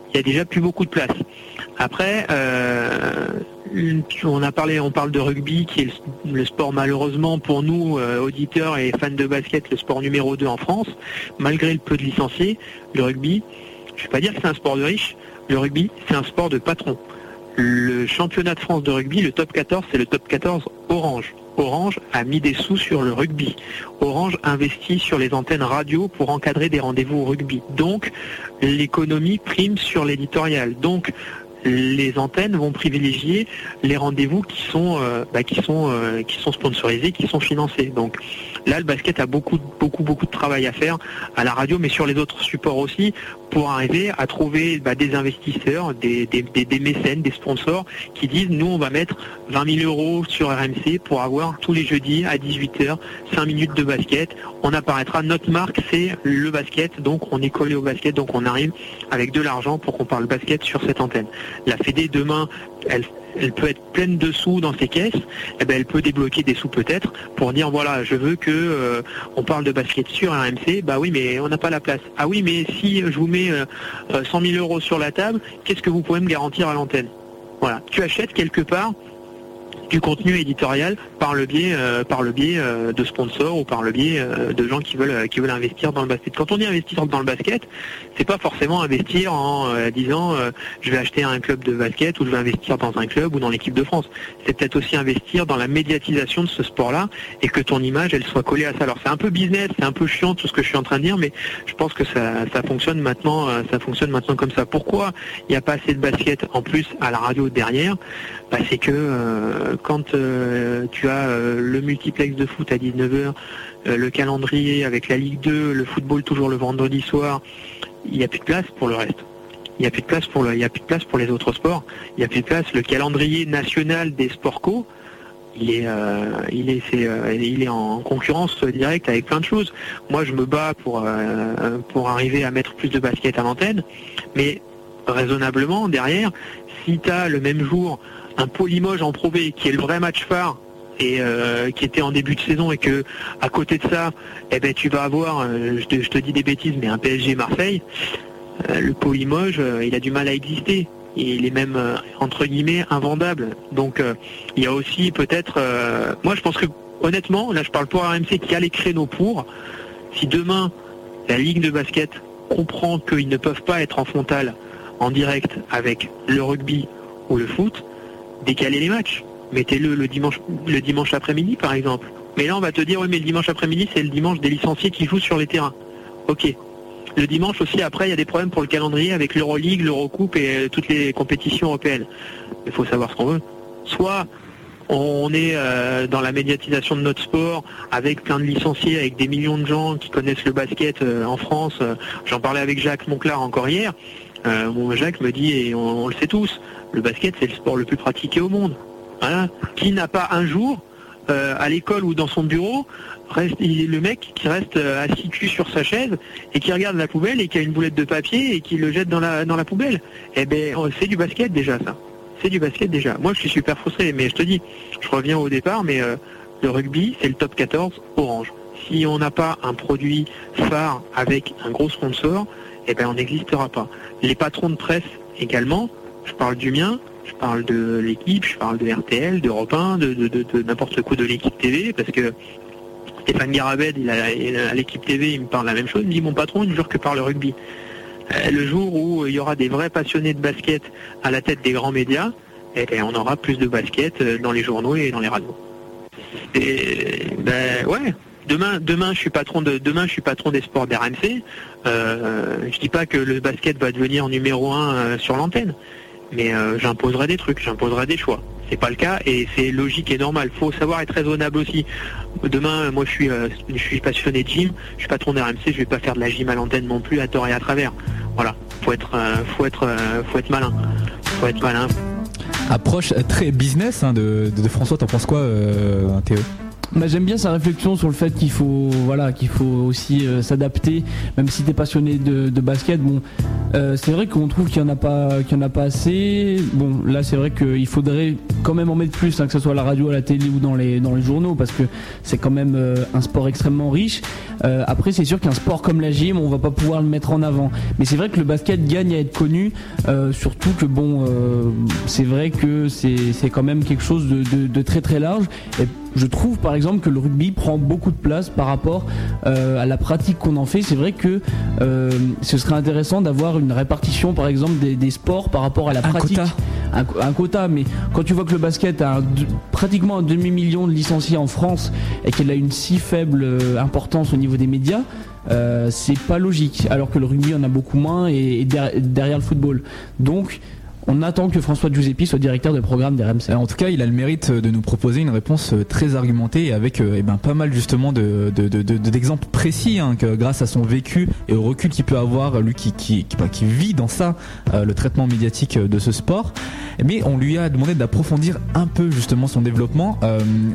il y a déjà plus beaucoup de place. Après, euh, on a parlé, on parle de rugby, qui est le, sport malheureusement pour nous euh, auditeurs et fans de basket, le sport numéro 2 en France. Malgré le peu de licenciés, le rugby, je ne vais pas dire que c'est un sport de riche. Le rugby, c'est un sport de patron. Le championnat de France de rugby, le top 14, c'est le top 14 Orange. Orange a mis des sous sur le rugby. Orange investit sur les antennes radio pour encadrer des rendez-vous au rugby. Donc, l'économie prime sur l'éditorial. Les antennes vont privilégier les rendez-vous qui sont euh, bah, euh, qui sont sponsorisés, qui sont financés. Donc là, le basket a beaucoup beaucoup beaucoup de travail à faire à la radio, mais sur les autres supports aussi, pour arriver à trouver bah, des investisseurs, des, des, mécènes, des sponsors qui disent nous on va mettre 20 000 euros sur RMC pour avoir tous les jeudis à 18h 5 minutes de basket. On apparaîtra, notre marque c'est le basket, donc on est collé au basket, donc on arrive avec de l'argent pour qu'on parle basket sur cette antenne. La Fédé demain, elle, peut être pleine de sous dans ses caisses, eh ben, elle peut débloquer des sous peut-être pour dire voilà, je veux que euh, on parle de basket sur RMC, bah oui, mais on n'a pas la place. Ah oui, mais si je vous mets 100 euh, 000 euros sur la table, qu'est-ce que vous pouvez me garantir à l'antenne? Voilà, tu achètes quelque part du contenu éditorial par le biais, euh, par le biais euh, de sponsors ou par le biais euh, de gens qui veulent, qui veulent investir dans le basket. Quand on dit investir dans le basket, c'est pas forcément investir en disant je vais acheter un club de basket ou je vais investir dans un club ou dans l'équipe de France. C'est peut-être aussi investir dans la médiatisation de ce sport-là et que ton image elle soit collée à ça. Alors c'est un peu business, c'est un peu chiant tout ce que je suis en train de dire, mais je pense que ça, ça fonctionne maintenant, ça fonctionne maintenant comme ça. Pourquoi il n'y a pas assez de basket en plus à la radio derrière? Bah, C'est que quand euh, tu as euh, le multiplex de foot à 19h, euh, le calendrier avec la Ligue 2, le football toujours le vendredi soir, il n'y a plus de place pour le reste. Il n'y a plus de place pour y a plus de place pour les autres sports. Il n'y a plus de place. Le calendrier national des sports co, il est en concurrence directe avec plein de choses. Moi, je me bats pour, pour arriver à mettre plus de basket à l'antenne, mais raisonnablement derrière, si tu as le même jour un Polimoge en Pro qui est le vrai match phare et euh, qui était en début de saison et que à côté de ça, eh ben tu vas avoir, euh, je, te, dis des bêtises, mais un PSG Marseille, euh, le Polimoge, il a du mal à exister. Il est même entre guillemets invendable. Donc il y a aussi peut-être, moi je pense que honnêtement, là je parle pour RMC qui a les créneaux pour. Si demain la ligue de basket comprend qu'ils ne peuvent pas être en frontal en direct avec le rugby ou le foot, décaler les matchs. Mettez-le le dimanche, après-midi, par exemple. Mais là, on va te dire, oui, mais le dimanche après-midi, c'est le dimanche des licenciés qui jouent sur les terrains. Ok. Le dimanche aussi, après, il y a des problèmes pour le calendrier avec l'Euroleague, l'Eurocoupe et euh, toutes les compétitions européennes. Il faut savoir ce qu'on veut. Soit on est euh, dans la médiatisation de notre sport avec plein de licenciés, avec des millions de gens qui connaissent le basket euh, en France. J'en parlais avec Jacques Monclar encore hier. Jacques me dit, et on le sait tous, le basket, c'est le sport le plus pratiqué au monde. Qui n'a pas un jour, euh, à l'école ou dans son bureau, le mec qui reste euh, assis sur sa chaise et qui regarde la poubelle et qui a une boulette de papier et qui le jette dans la, dans la poubelle. Eh ben, c'est du basket déjà, ça. C'est du basket déjà. Moi, je suis super frustré, mais je te dis, je reviens au départ, mais euh, le rugby, c'est le top 14 orange. Si on n'a pas un produit phare avec un gros sponsor, eh ben, on n'existera pas. Les patrons de presse également, je parle du mien, je parle de l'équipe, je parle de RTL, d'Europe 1, de, de, n'importe quoi de l'équipe TV, parce que Stéphane Garabed, il a, à l'équipe TV, il me parle la même chose, il me dit mon patron, il ne jure que par le rugby. Euh, le jour où il y aura des vrais passionnés de basket à la tête des grands médias, eh ben, on aura plus de basket euh, dans les journaux et dans les radios. Ben ouais, demain, demain, je suis patron de, demain, je suis patron des sports d'RMC. Euh, je dis pas que le basket va devenir numéro un euh, sur l'antenne, mais euh, j'imposerai des trucs, j'imposerai des choix. C'est pas le cas et c'est logique et normal. Faut savoir être raisonnable aussi. Demain, moi je suis, euh, passionné de gym, je suis patron d'RMC, je vais pas faire de la gym à l'antenne non plus à tort et à travers. Voilà, faut être, euh, faut être, faut être malin, faut être malin. Approche très business hein, de, François, t'en penses quoi, Théo? Bah, j'aime bien sa réflexion sur le fait qu'il faut voilà qu'il faut aussi euh, s'adapter même si tu es passionné de, basket. Bon euh, c'est vrai qu'on trouve qu'il y en a pas y en a pas assez. Bon là c'est vrai qu'il faudrait quand même en mettre plus hein, que ce soit à la radio à la télé ou dans les dans les journaux parce que c'est quand même euh, un sport extrêmement riche. Après c'est sûr qu'un sport comme la gym on va pas pouvoir le mettre en avant. Mais c'est vrai que le basket gagne à être connu surtout que bon c'est vrai que c'est quand même quelque chose de, de, très très large je trouve par exemple que le rugby prend beaucoup de place par rapport euh, à la pratique qu'on en fait. C'est vrai que euh, ce serait intéressant d'avoir une répartition par exemple des, sports par rapport à la pratique. Un, un, quota, mais quand tu vois que le basket a pratiquement un demi-million de licenciés en France et qu'elle a une si faible euh, importance au niveau des médias, c'est pas logique. Alors que le rugby en a beaucoup moins et, derrière le football. Donc on attend que François Giuseppi soit directeur de programme des RMC. En tout cas, il a le mérite de nous proposer une réponse euh, très argumentée avec euh, eh ben, pas mal justement d'exemples précis hein, grâce à son vécu et au recul qu'il peut avoir, lui qui, qui, qui, bah, vit dans ça, euh, le traitement médiatique de ce sport. Mais on lui a demandé d'approfondir un peu justement son développement.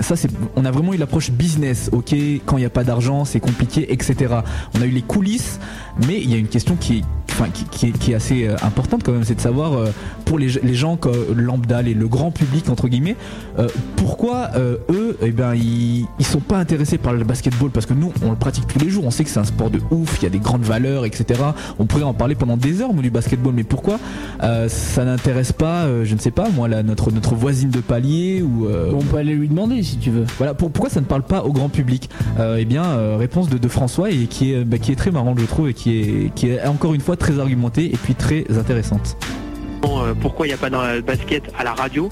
ça, c'est, on a vraiment eu l'approche business. Ok, quand il n'y a pas d'argent, c'est compliqué, etc. On a eu les coulisses, mais il y a une question qui est enfin, qui, est, qui, est, assez importante quand même, c'est de savoir pour les, les gens comme lambda, les, le grand public entre guillemets, pourquoi eux, eh ben, ils, ils sont pas intéressés par le basketball? Parce que nous, on le pratique tous les jours, on sait que c'est un sport de ouf, il y a des grandes valeurs, etc. On pourrait en parler pendant des heures, nous, du basketball, mais pourquoi ça n'intéresse pas, je ne sais pas, moi, la, notre, notre voisine de palier ou. On peut aller lui demander si tu veux. Voilà, pourquoi ça ne parle pas au grand public? Eh bien, réponse de, de François et qui est, bah, qui est très marrant, je trouve, et qui est, qui est encore une fois très argumentée et puis très intéressante. Euh, pourquoi il n'y a pas de basket à la radio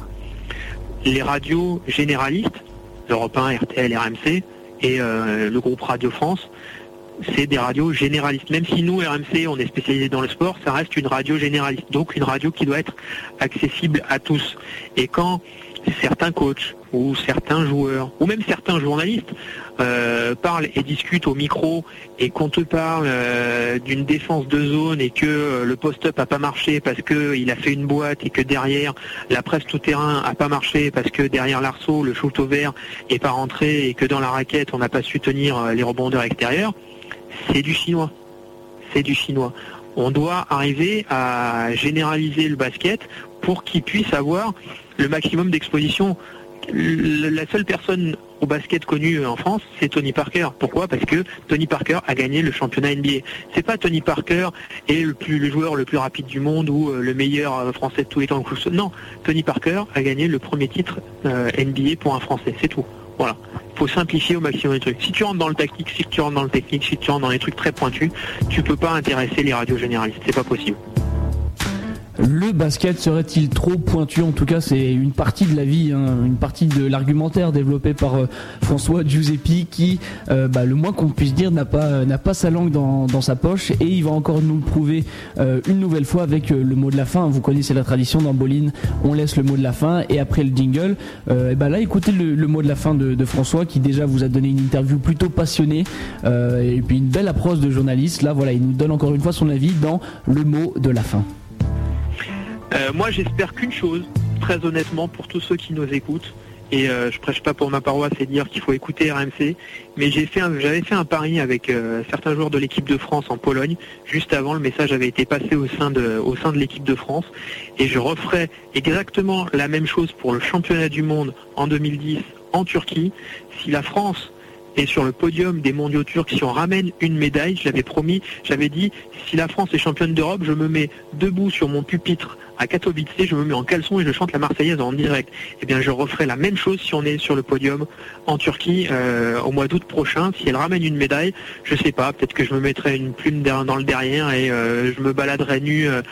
Les radios généralistes, Europe 1, RTL, RMC et euh, le groupe Radio France, c'est des radios généralistes. Même si nous, RMC, on est spécialisé dans le sport, ça reste une radio généraliste. Donc une radio qui doit être accessible à tous. Et quand certains coachs ou certains joueurs ou même certains journalistes euh, parlent et discutent au micro et qu'on te parle euh, d'une défense de zone et que euh, le post-up a pas marché parce qu'il a fait une boîte et que derrière la presse tout terrain a pas marché parce que derrière l'arceau le shoot au vert est pas rentré et que dans la raquette on n'a pas su tenir les rebondeurs extérieurs, c'est du chinois. C'est du chinois. On doit arriver à généraliser le basket pour qu'il puisse avoir le maximum d'exposition. La seule personne au basket connue en France, c'est Tony Parker. Pourquoi? Parce que Tony Parker a gagné le championnat NBA. C'est pas Tony Parker est le, joueur le plus rapide du monde ou euh, le meilleur euh, français de tous les temps. Non, Tony Parker a gagné le premier titre euh, NBA pour un français. C'est tout. Voilà. Il faut simplifier au maximum les trucs. Si tu rentres dans le tactique, si tu rentres dans le technique, si tu rentres dans les trucs très pointus, tu peux pas intéresser les radios généralistes. C'est pas possible. Le basket serait-il trop pointu En tout cas, c'est une partie de la vie, hein, une partie de l'argumentaire développé par euh, François Giuseppi, qui, euh, bah, le moins qu'on puisse dire, n'a pas pas sa langue dans, sa poche, et il va encore nous le prouver euh, une nouvelle fois avec le mot de la fin. Vous connaissez la tradition dans Boline, on laisse le mot de la fin, et après le jingle, et bah là, écoutez le, mot de la fin de, de, François, qui déjà vous a donné une interview plutôt passionnée, et puis une belle approche de journaliste. Là, voilà, il nous donne encore une fois son avis dans le mot de la fin. Euh, moi, j'espère qu'une chose, très honnêtement, pour tous ceux qui nous écoutent, et euh, je prêche pas pour ma paroisse et dire qu'il faut écouter RMC, mais j'ai fait j'avais fait un pari avec euh, certains joueurs de l'équipe de France en Pologne. Juste avant, le message avait été passé au sein de, au sein de l'équipe de France, et je referai exactement la même chose pour le championnat du monde en 2010 en Turquie. Si la France est sur le podium des mondiaux turcs, si on ramène une médaille, je l'avais promis, j'avais dit, si la France est championne d'Europe, je me mets debout sur mon pupitre à Katowice, je me mets en caleçon et je chante la Marseillaise en direct. Eh bien, je referai la même chose si on est sur le podium en Turquie euh, au mois d'août prochain. Si elle ramène une médaille, je sais pas, peut-être que je me mettrai une plume dans le derrière et euh, je me baladerai nu euh,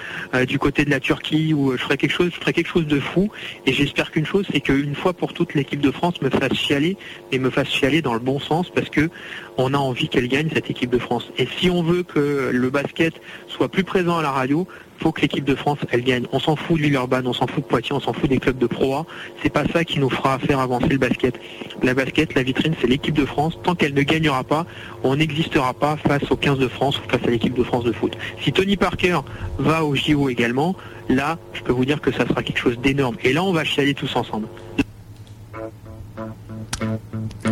du côté de la Turquie ou je ferai quelque chose, je ferai quelque chose de fou. Et j'espère qu'une chose, c'est qu'une fois pour toutes, l'équipe de France me fasse chialer, et me fasse chialer dans le bon sens, parce que on a envie qu'elle gagne cette équipe de France. Et si on veut que le basket soit plus présent à la radio, faut que l'équipe de France, elle gagne. On s'en fout de Villeurbanne, on s'en fout de Poitiers, on s'en fout des clubs de Pro A. C'est pas ça qui nous fera faire avancer le basket. La basket, la vitrine, c'est l'équipe de France. Tant qu'elle ne gagnera pas, on n'existera pas face aux 15 de France ou face à l'équipe de France de foot. Si Tony Parker va au JO également, là, je peux vous dire que ça sera quelque chose d'énorme. Et là, on va chialer tous ensemble.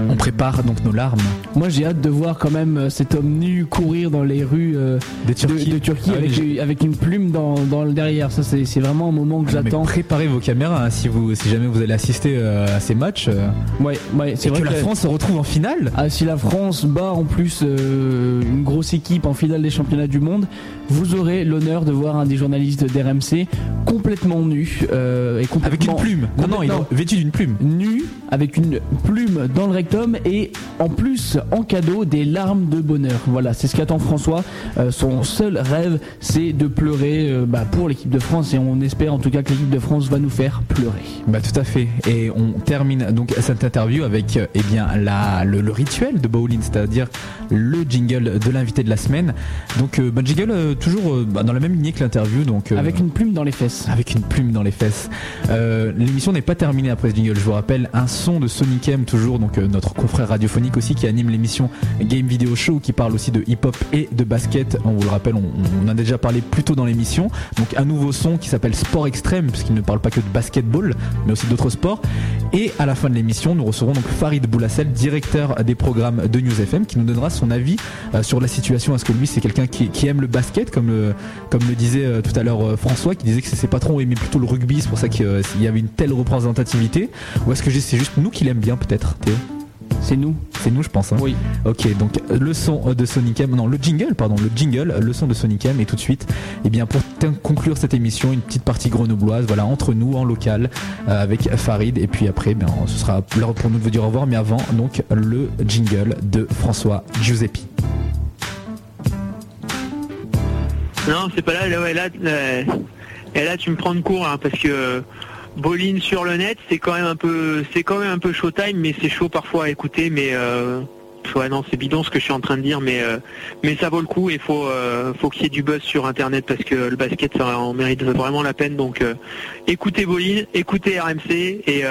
On prépare donc nos larmes. Moi j'ai hâte de voir quand même euh, cet homme nu courir dans les rues euh, de Turquie, ah avec, une plume dans, le derrière. Ça c'est vraiment un moment que j'attends. Préparez vos caméras hein, si, vous, si jamais vous allez assister euh, à ces matchs. Ouais, ouais c'est vrai que, la France se retrouve en finale? Ah, si la France bat en plus une grosse équipe en finale des championnats du monde, vous aurez l'honneur de voir un des journalistes d'RMC complètement nu et complètement, avec une plume. Non non, il est vêtu d'une plume. Nu avec une plume dans le rectum et en plus en cadeau des larmes de bonheur. Voilà, c'est ce qu'attend François. Euh, son seul rêve, c'est de pleurer euh, bah, pour l'équipe de France et on espère en tout cas que l'équipe de France va nous faire pleurer. Bah tout à fait. Et on termine donc cette interview avec euh, eh bien la, le, rituel de Bowling, c'est-à-dire le jingle de l'invité de la semaine. Donc bah, jingle toujours bah, dans la même lignée que l'interview. Donc avec une plume dans les fesses. Avec une plume dans les fesses. L'émission n'est pas terminée après ce jingle. Je vous rappelle un son de Sonic M toujours donc notre confrère radiophonique aussi qui anime l'émission Game Video Show qui parle aussi de hip-hop et de basket. On vous le rappelle, on, a déjà parlé plus tôt dans l'émission. Donc un nouveau son qui s'appelle Sport Extrême puisqu'il ne parle pas que de basketball mais aussi d'autres sports. Et à la fin de l'émission, nous recevrons donc Farid Boulassel, directeur des programmes de News FM, qui nous donnera son avis euh, sur la situation. Est-ce que lui c'est quelqu'un qui, aime le basket comme le, comme le disait euh, tout à l'heure François qui disait que ses patrons aimaient plutôt le rugby, c'est pour ça qu'il y avait une telle représentativité? Ou est-ce que c'est juste nous qui l'aime bien peut-être? Théo c'est nous. C'est nous, je pense. Hein. Oui. Ok, donc le son de Sonic M, non, le jingle, pardon, le jingle, le son de Sonic M, et tout de suite, eh bien, pour conclure cette émission, une petite partie grenobloise, voilà, entre nous, en local, euh, avec Farid, et puis après, ben, ce sera l'heure pour nous de vous dire au revoir, mais avant, donc, le jingle de François Giuseppe. Non, c'est pas là, là, là, et là, tu me prends de court, hein, parce que Bolin sur le net, c'est quand même un peu, c'est quand showtime, mais c'est chaud parfois à écouter, mais euh, ouais non c'est bidon ce que je suis en train de dire mais euh, mais ça vaut le coup et faut euh, faut qu'il y ait du buzz sur internet parce que le basket ça en mérite vraiment la peine donc euh, écoutez Boline, écoutez RMC et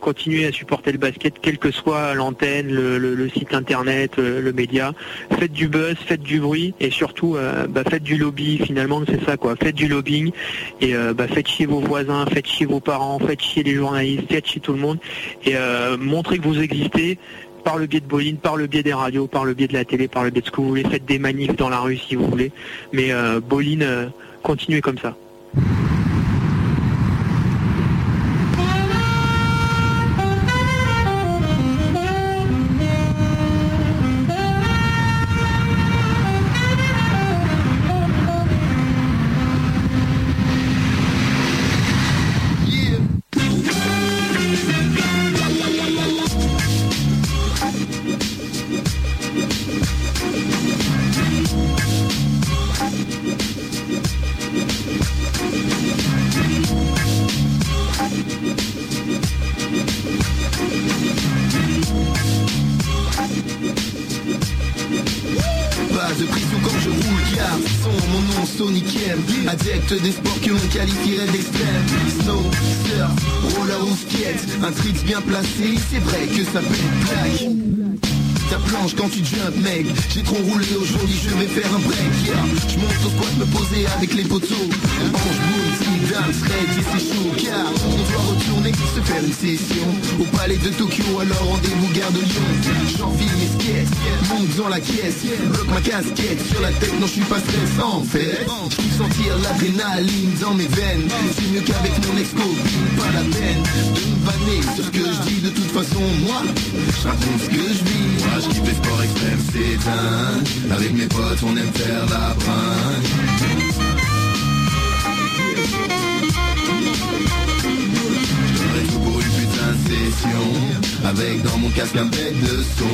continuez à supporter le basket quelle que soit l'antenne, le, site internet, le média. Faites du buzz, faites du bruit et surtout bah, faites du lobby finalement c'est ça quoi. Faites du lobbying et bah, faites chier vos voisins, faites chier vos parents, faites chier les journalistes, faites chier tout le monde et montrez que vous existez par le biais de Boline, par le biais des radios, par le biais de la télé, par le biais de ce que vous voulez. Faites des manifs dans la rue si vous voulez. Mais euh, euh, continuez comme ça. Avec dans mon casque un bête de son.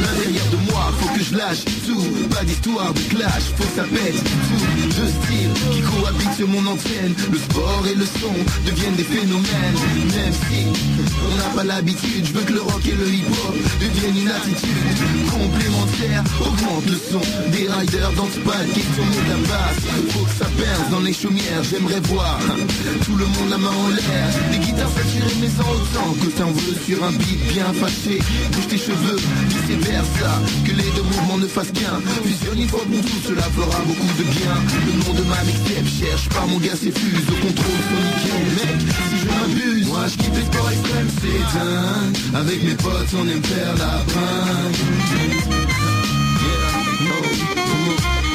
L'intérieur de moi, faut que je lâche Pas d'histoire de clash, faut que ça pète. Tout de style qui cohabite sur mon antenne. Le sport et le son deviennent des phénomènes. Même si on n'a pas l'habitude Je veux que le rock et le hip-hop deviennent une attitude Complémentaire, augmente le son Des riders dans ce pas question de la basse Faut que ça perce dans les chaumières J'aimerais voir tout le monde la main en l'air. Des guitares saturées mais sans autant Que t'en veux sur un beat bien fâché. Bouge tes cheveux vice versa Que les deux mouvements ne fassent qu'un Fusionne une fois pour tout, cela fera beaucoup de bien. Le nom de ma mixtape cherche pas mon gars c'est fuse. Au contrôle sonique mec si je m'abuse. Moi je kiffe les sports extrêmes c'est dingue. Avec mes potes on aime faire la bringue.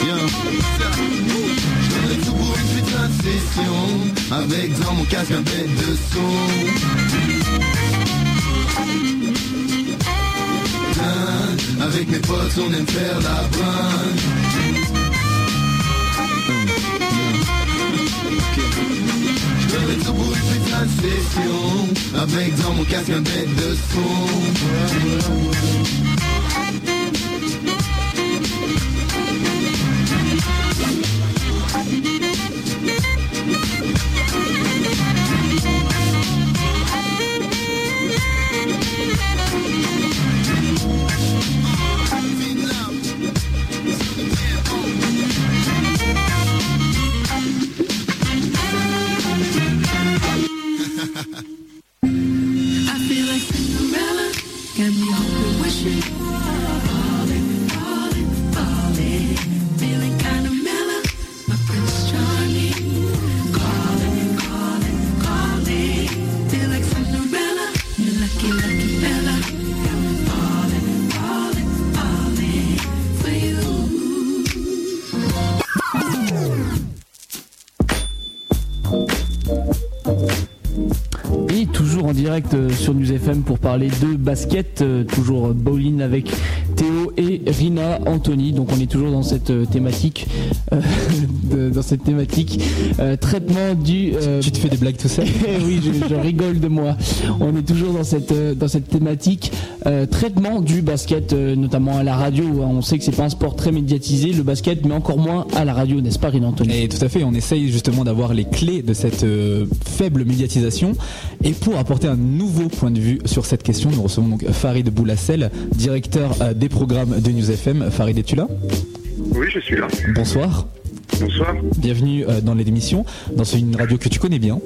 Yeah, tout pour une putain de session. Avec dans mon casque un bête de son Avec mes potes on aime faire la bringue Je tout pour une session Avec dans mon casque un bête de son wishing. Direct euh, sur News FM pour parler de basket, euh, toujours bowling avec Rina Anthony. Donc on est toujours dans cette euh, thématique, dans cette thématique traitement du. tu te fais des blagues tout ça Oui, je, rigole de moi. On est toujours dans cette dans cette thématique traitement du basket, notamment à la radio. On sait que c'est pas un sport très médiatisé, le basket, mais encore moins à la radio, n'est-ce pas, Rina Anthony? Et tout à fait. On essaye justement d'avoir les clés de cette faible médiatisation et pour apporter un nouveau point de vue sur cette question, nous recevons donc Farid Boulassel, directeur euh, des programmes de News FM. Farid, es-tu là? Oui, je suis là. Bonsoir. Bonsoir. Bienvenue euh, dans l'émission, dans une radio que tu connais bien.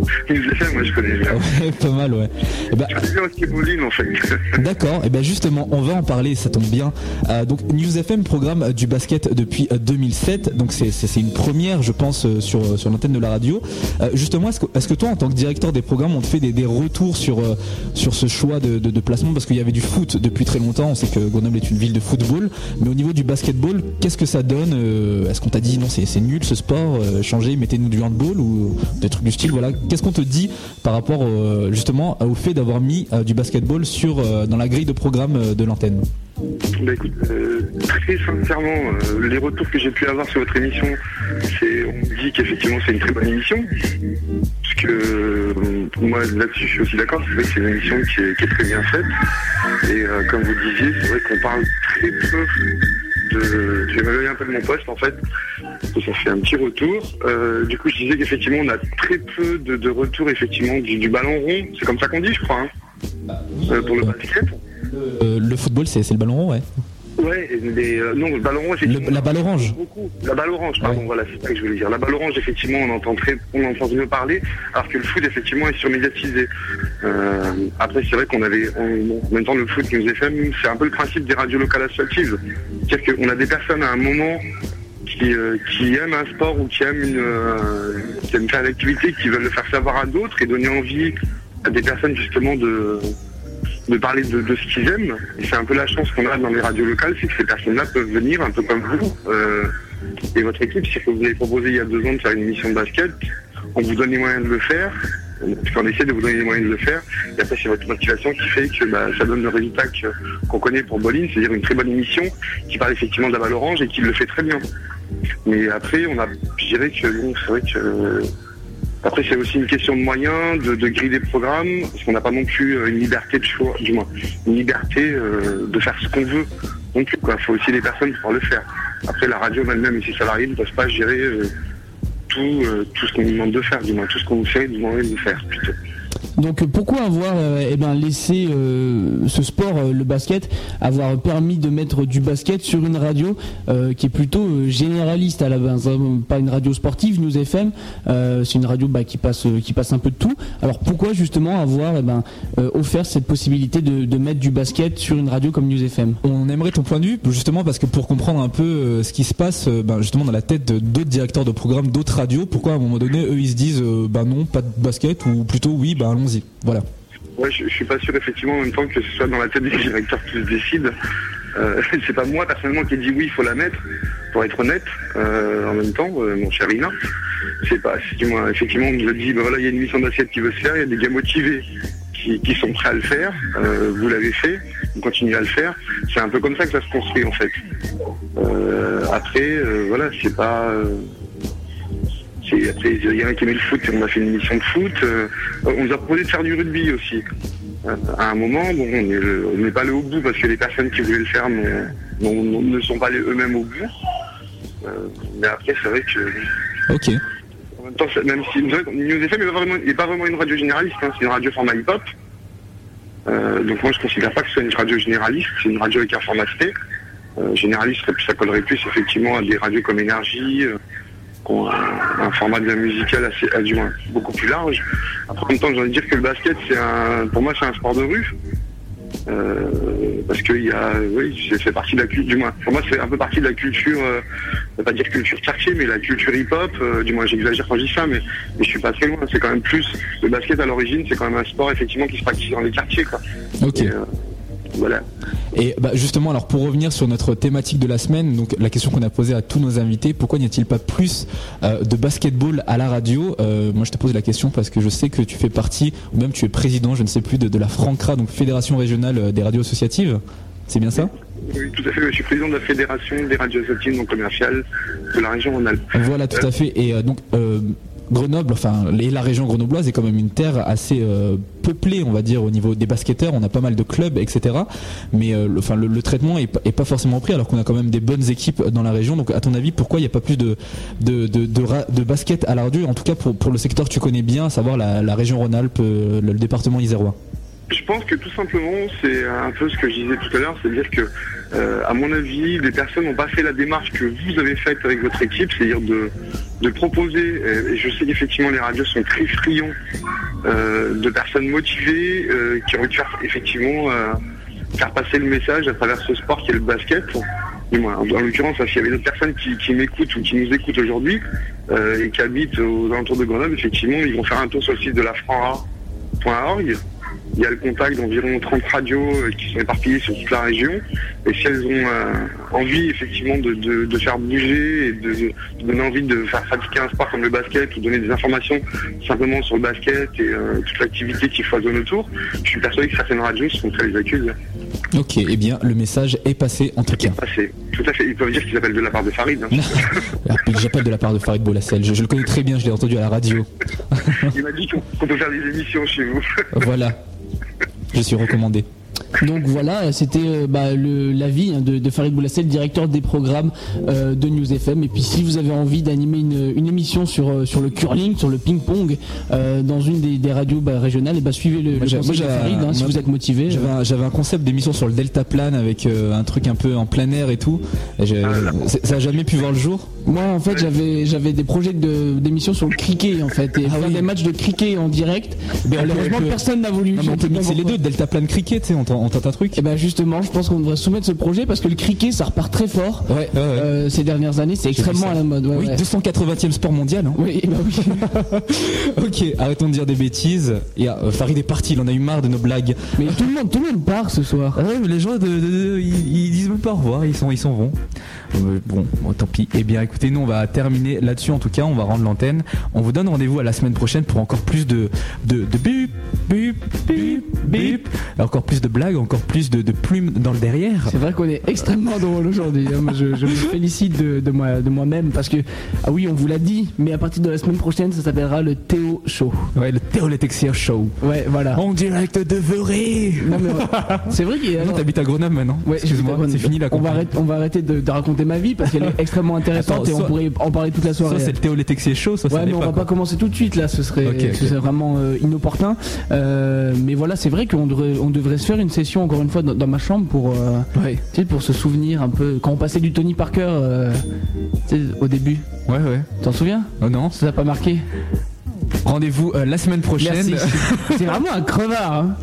moi je connais bien. Ouais, pas mal, ouais. Et eh ben, je connais bien aussi en fait. D'accord, et eh bien justement, on va en parler, ça tombe bien. Euh, donc News FM programme du basket depuis 2007, euh, donc c'est une première, je pense, euh, sur, sur l'antenne de la radio. justement, est-ce que, est que, toi, en tant que directeur des programmes, on te fait des, des retours sur, sur ce choix de, de, placement? Parce qu'il y avait du foot depuis très longtemps, on sait que Grenoble est une ville de football, mais au niveau du basketball, qu'est-ce que ça donne Est-ce qu'on t'a dit non, c'est nul ce sport, changez, mettez-nous du handball ou des trucs du style, voilà qu'est-ce qu'on te dit par rapport euh, justement au fait d'avoir mis euh, du basketball sur, euh, dans la grille de programme de l'antenne? Bah très sincèrement, les retours que j'ai pu avoir sur votre émission, on me dit qu'effectivement c'est une très bonne émission. Parce que moi là-dessus je suis aussi d'accord, c'est vrai que c'est une émission qui est, très bien faite. Et comme vous disiez, c'est vrai qu'on parle très peu de. Je vais un peu de mon poste en fait ça fait un petit retour. Euh, du coup, je disais qu'effectivement, on a très peu de, de retours effectivement du, ballon rond. C'est comme ça qu'on dit, je crois, hein. euh, pour le basket. Euh, le football, c'est le ballon rond, ouais. Ouais, non, effectivement. la balle orange. La balle orange, pardon, voilà, c'est ça que je voulais dire. La balle orange, effectivement, on entend très, on entend mieux parler, alors que le foot, effectivement, est surmédiatisé. après, c'est vrai qu'on avait, en même temps, le foot nous est fait, c'est un peu le principe des radios locales associatives. C'est-à-dire qu'on a des personnes à un moment euh, qui, aiment un sport ou qui aiment, une, euh, qui aiment faire une activité, qui veulent le faire savoir à d'autres et donner envie à des personnes justement de, de parler de, ce qu'ils aiment. Et c'est un peu la chance qu'on a dans les radios locales, c'est que ces personnes-là peuvent venir un peu comme vous euh, et votre équipe. C'est que vous avez proposé il y a deux ans de faire une émission de basket. On vous donne les moyens de le faire. On essaie de vous donner les moyens de le faire. Et après, c'est votre motivation qui fait que bah, ça donne le résultat qu'on connaît pour Bolin, c'est-à-dire une très bonne émission qui parle effectivement de la balle orange et qui le fait très bien. Mais après, on a, je dirais que c'est vrai que après c'est aussi une question de moyens, de, de grille des programmes, parce qu'on n'a pas non plus euh, une liberté de choix, du moins, une liberté euh, de faire ce qu'on veut. Donc il faut aussi des personnes pour le faire. Après la radio elle-même et ses salariés ne peuvent pas gérer euh, tout, tout ce qu'on nous demande de faire, du moins tout ce qu'on nous fait demander de faire plutôt. Donc pourquoi avoir euh, eh ben, laissé euh, ce sport, euh, le basket, avoir permis de mettre du basket sur une radio qui est plutôt généraliste à la base, hein, pas une radio sportive, News FM, c'est une radio bah, qui passe un peu de tout. Alors pourquoi justement avoir eh ben, offert cette possibilité de, mettre du basket sur une radio comme News FM On aimerait ton point de vue justement parce que pour comprendre un peu ce qui se passe ben, justement dans la tête d'autres directeurs de programmes, d'autres radios, pourquoi à un moment donné eux ils se disent bah non pas de basket ou plutôt oui bah allons-y. Voilà. Ouais, je, suis pas sûr effectivement en même temps que ce soit dans la tête des directeurs qui se décident. Euh, c'est pas moi personnellement qui ai dit oui, il faut la mettre, pour être honnête, euh, en même temps, euh, mon cher Ina. C'est pas, effectivement, on nous a dit, bah voilà, il y a une mission d'assiette qui veut se faire, il y a des gars motivés qui, sont prêts à le faire, vous l'avez fait, vous continuez à le faire. C'est un peu comme ça que ça se construit en fait. après, voilà, c'est pas après, il y en a qui aimait le foot, on a fait une émission de foot. Euh, on nous a proposé de faire du rugby aussi. Euh, à un moment, bon, on n'est pas allé au bout parce que les personnes qui voulaient le faire ne sont pas allées eux-mêmes au bout. Euh, mais après, c'est vrai que. Ok. En même temps, même si News FM n'est pas, vraiment une radio généraliste, hein, c'est une radio format hip-hop. donc moi, je ne considère pas que ce soit une radio généraliste, c'est une radio avec un format C. généraliste, ça collerait plus effectivement à des radios comme Énergie un, format de musical assez, du moins, beaucoup plus large. Après, en même temps, j'ai envie de dire que le basket, c'est un, pour moi, c'est un sport de rue. Euh, parce que il y a, oui, c'est partie de la culture, du moins, pour moi, c'est un peu partie de la culture, euh, pas dire culture quartier, mais la culture hip-hop, euh, du moins, j'exagère quand je dis ça, mais, mais je suis pas très loin. C'est quand même plus, le basket à l'origine, c'est quand même un sport, effectivement, qui se pratique dans les quartiers, quoi. Ok. Et, euh, voilà. Et bah, justement, alors pour revenir sur notre thématique de la semaine, donc la question qu'on a posée à tous nos invités, pourquoi n'y a-t-il pas plus euh, de basketball à la radio Euh, Moi, je te pose la question parce que je sais que tu fais partie, ou même tu es président, je ne sais plus, de, de la FRANCRA, donc Fédération régionale euh, des radios associatives. C'est bien ça? Oui, tout à fait. Je suis président de la fédération des radios associatives non commerciales de la région Rhône-Alpes. Voilà, tout à fait. Et donc, euh, Grenoble, enfin, et la région grenobloise est quand même une terre assez euh, peuplée, on va dire, au niveau des basketteurs. On a pas mal de clubs, etc. Mais euh, le, enfin, le, traitement est, pas- forcément pris, alors qu'on a quand même des bonnes équipes dans la région. Donc, à ton avis, pourquoi il n'y a pas plus de, de, de, basket à la radio En tout cas, pour, le secteur que tu connais bien, à savoir la, région Rhône-Alpes, euh, le, département isérois. Je pense que tout simplement, c'est un peu ce que je disais tout à l'heure, c'est-à-dire que, à mon avis, les personnes n'ont pas fait la démarche que vous avez faite avec votre équipe, c'est-à-dire de, de proposer, euh, et je sais qu'effectivement les radios sont très friands euh, de personnes motivées euh, qui ont envie de faire effectivement faire passer le message à travers ce sport qui est le basket. Moins, en, en l'occurrence, s'il y avait d'autres personnes qui, m'écoutent ou qui nous écoutent aujourd'hui et qui habitent aux alentours de Grenoble, effectivement, ils vont faire un tour sur le site de la franra.org. Il y a le contact d'environ 30 radios euh, qui sont éparpillées sur toute la région. Et si elles ont euh, envie effectivement de, de- de faire bouger et de, de donner envie de faire pratiquer un sport comme le basket ou donner des informations simplement sur le basket et euh, toute l'activité qui foisonne autour, je suis persuadé que certaines radios sont très les. Ok, eh bien, le message est passé en tout cas. Passé. Tout à fait. Ils peuvent dire qu'ils appellent de la part de Farid. hein. J'appelle de la part de Farid Boulassel. Je, je le connais très bien, je l'ai entendu à la radio. Il m'a dit qu'on peut faire des émissions chez vous. Voilà. Je suis recommandé. Donc voilà, c'était euh, bah, le- l'avis hein, de, de Farid Boulassel, directeur des programmes euh, de News FM. Et puis si vous avez envie d'animer une, une émission sur, euh, sur le curling, sur le ping-pong, euh, dans une des, des radios bah, régionales, et bah, suivez le, le conseil moi, de j'ai- Farid hein, si vous êtes motivé. J'avais un, concept d'émission sur le delta plane avec euh, un truc un peu en plein air et tout. Et c'est- ça a jamais pu voir le jour. Moi, en fait, j'avais j'avais des projets de- d'émissions sur le cricket, en fait, et Ah faire oui. des matchs de cricket en direct. Mais Malheureusement, personne n'a voulu. Non, mais on peut mixer les deux, delta plane cricket, tu sais, on on tente un truc. Et ben justement, je pense qu'on devrait soumettre ce projet parce que le cricket, ça repart très fort. Ouais, ouais, ouais. Euh, ces dernières années, c'est extrêmement à la mode. ouais, oui, ouais. 280e sport mondial. hein. Oui, bah oui. ok, arrêtons de dire des bêtises. Et, euh, Farid est parti, il en a eu marre de nos blagues. Mais tout le monde, tout le monde part ce soir. Ah ouais, mais les gens, de, de- de- ils, ils disent même pas au revoir, ils s'en ils s'en vont. Euh, bon, bon, tant pis. Eh bien, écoutez, nous, on va terminer là-dessus. En tout cas, on va rendre l'antenne. On vous donne rendez-vous à la semaine prochaine pour encore plus de de, de encore plus de blagues, encore plus de, plumes dans le derrière. C'est vrai qu'on est extrêmement drôle aujourd'hui. hein. Je, je me félicite de moi-même parce que, ah oui, on vous l'a dit, mais à partir de la semaine prochaine, ça s'appellera le Théo Show. Ouais, le Théolétexia Show. Ouais, voilà. En direct de Veré. Non, mais, euh, c'est vrai qu'il y a. Non, t'habites à Grenoble maintenant. Ouais, Excuse-moi, c'est fini la on va, arrêter, on va arrêter de, de raconter ma vie parce qu'elle est extrêmement intéressante Attends, et on pourrait en parler toute la soirée. Ça, c'est le Théolétexia Show, ça, ça Ouais, l'est mais on pas, va quoi. pas commencer tout de suite là, ce serait, ce vraiment euh, inopportun. Euh, mais voilà, c'est vrai qu'on devrait, on devrait se faire une session encore une fois dans, dans ma chambre pour, euh, Ouais, tu sais, pour se souvenir un peu quand on passait du Tony Parker au début. ouais, ouais. T'en souviens? Oh non. Ça t'a pas marqué? Rendez-vous euh, la semaine prochaine. C'est vraiment un crevard. Hein.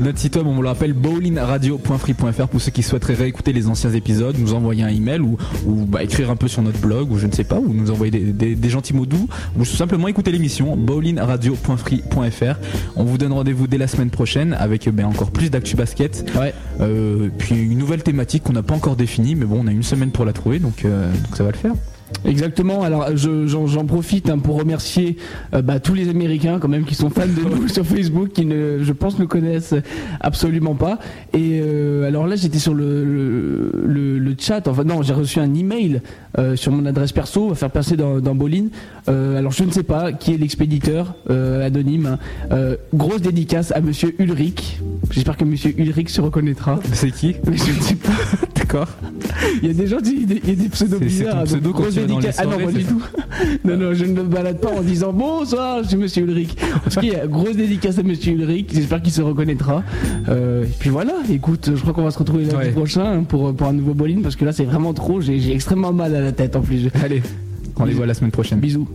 Notre site web, on vous le rappelle, bowlingradio.free.fr pour ceux qui souhaiteraient réécouter les anciens épisodes, nous envoyer un email ou, ou bah, écrire un peu sur notre blog ou je ne sais pas, ou nous envoyer des, des- des gentils mots doux ou tout simplement écouter l'émission bowlingradio.free.fr. On vous donne rendez-vous dès la semaine prochaine avec ben, encore plus d'actu basket. Ouais. Euh, puis une nouvelle thématique qu'on n'a pas encore définie, mais bon, on a une semaine pour la trouver, donc, euh, donc ça va le faire. Exactement. Alors je- j'en profite hein, pour remercier euh, bah, tous les Américains quand même qui sont fans de nous sur Facebook, qui ne, je pense, ne connaissent absolument pas. Et euh, alors là, j'étais sur le, le, le- le chat. Enfin non, j'ai reçu un email euh, sur mon adresse perso à faire passer dans, dans Bolin. Alors je ne sais pas qui est l'expéditeur anonyme. hein. Grosse dédicace à Monsieur Ulrich. J'espère que Monsieur Ulrich se reconnaîtra. C'est qui? Mais je ne sais pas. D'accord. Il y a des gens, il y a des, il y a des pseudos c'est donc pseudo quand tu dédicace- Ah non, pas du tout. Non, non, je ne me balade pas en disant bonsoir, je suis Monsieur Ulrich. En tout cas, grosse dédicace à Monsieur Ulrich. J'espère qu'il se reconnaîtra. Euh, et puis voilà, écoute, je crois qu'on va se retrouver lundi Ouais. prochain hein, pour, pour un nouveau bowling parce que là, c'est vraiment trop. J'ai j'ai extrêmement mal à la tête en plus. Allez, rendez-vous à la semaine prochaine. Bisous.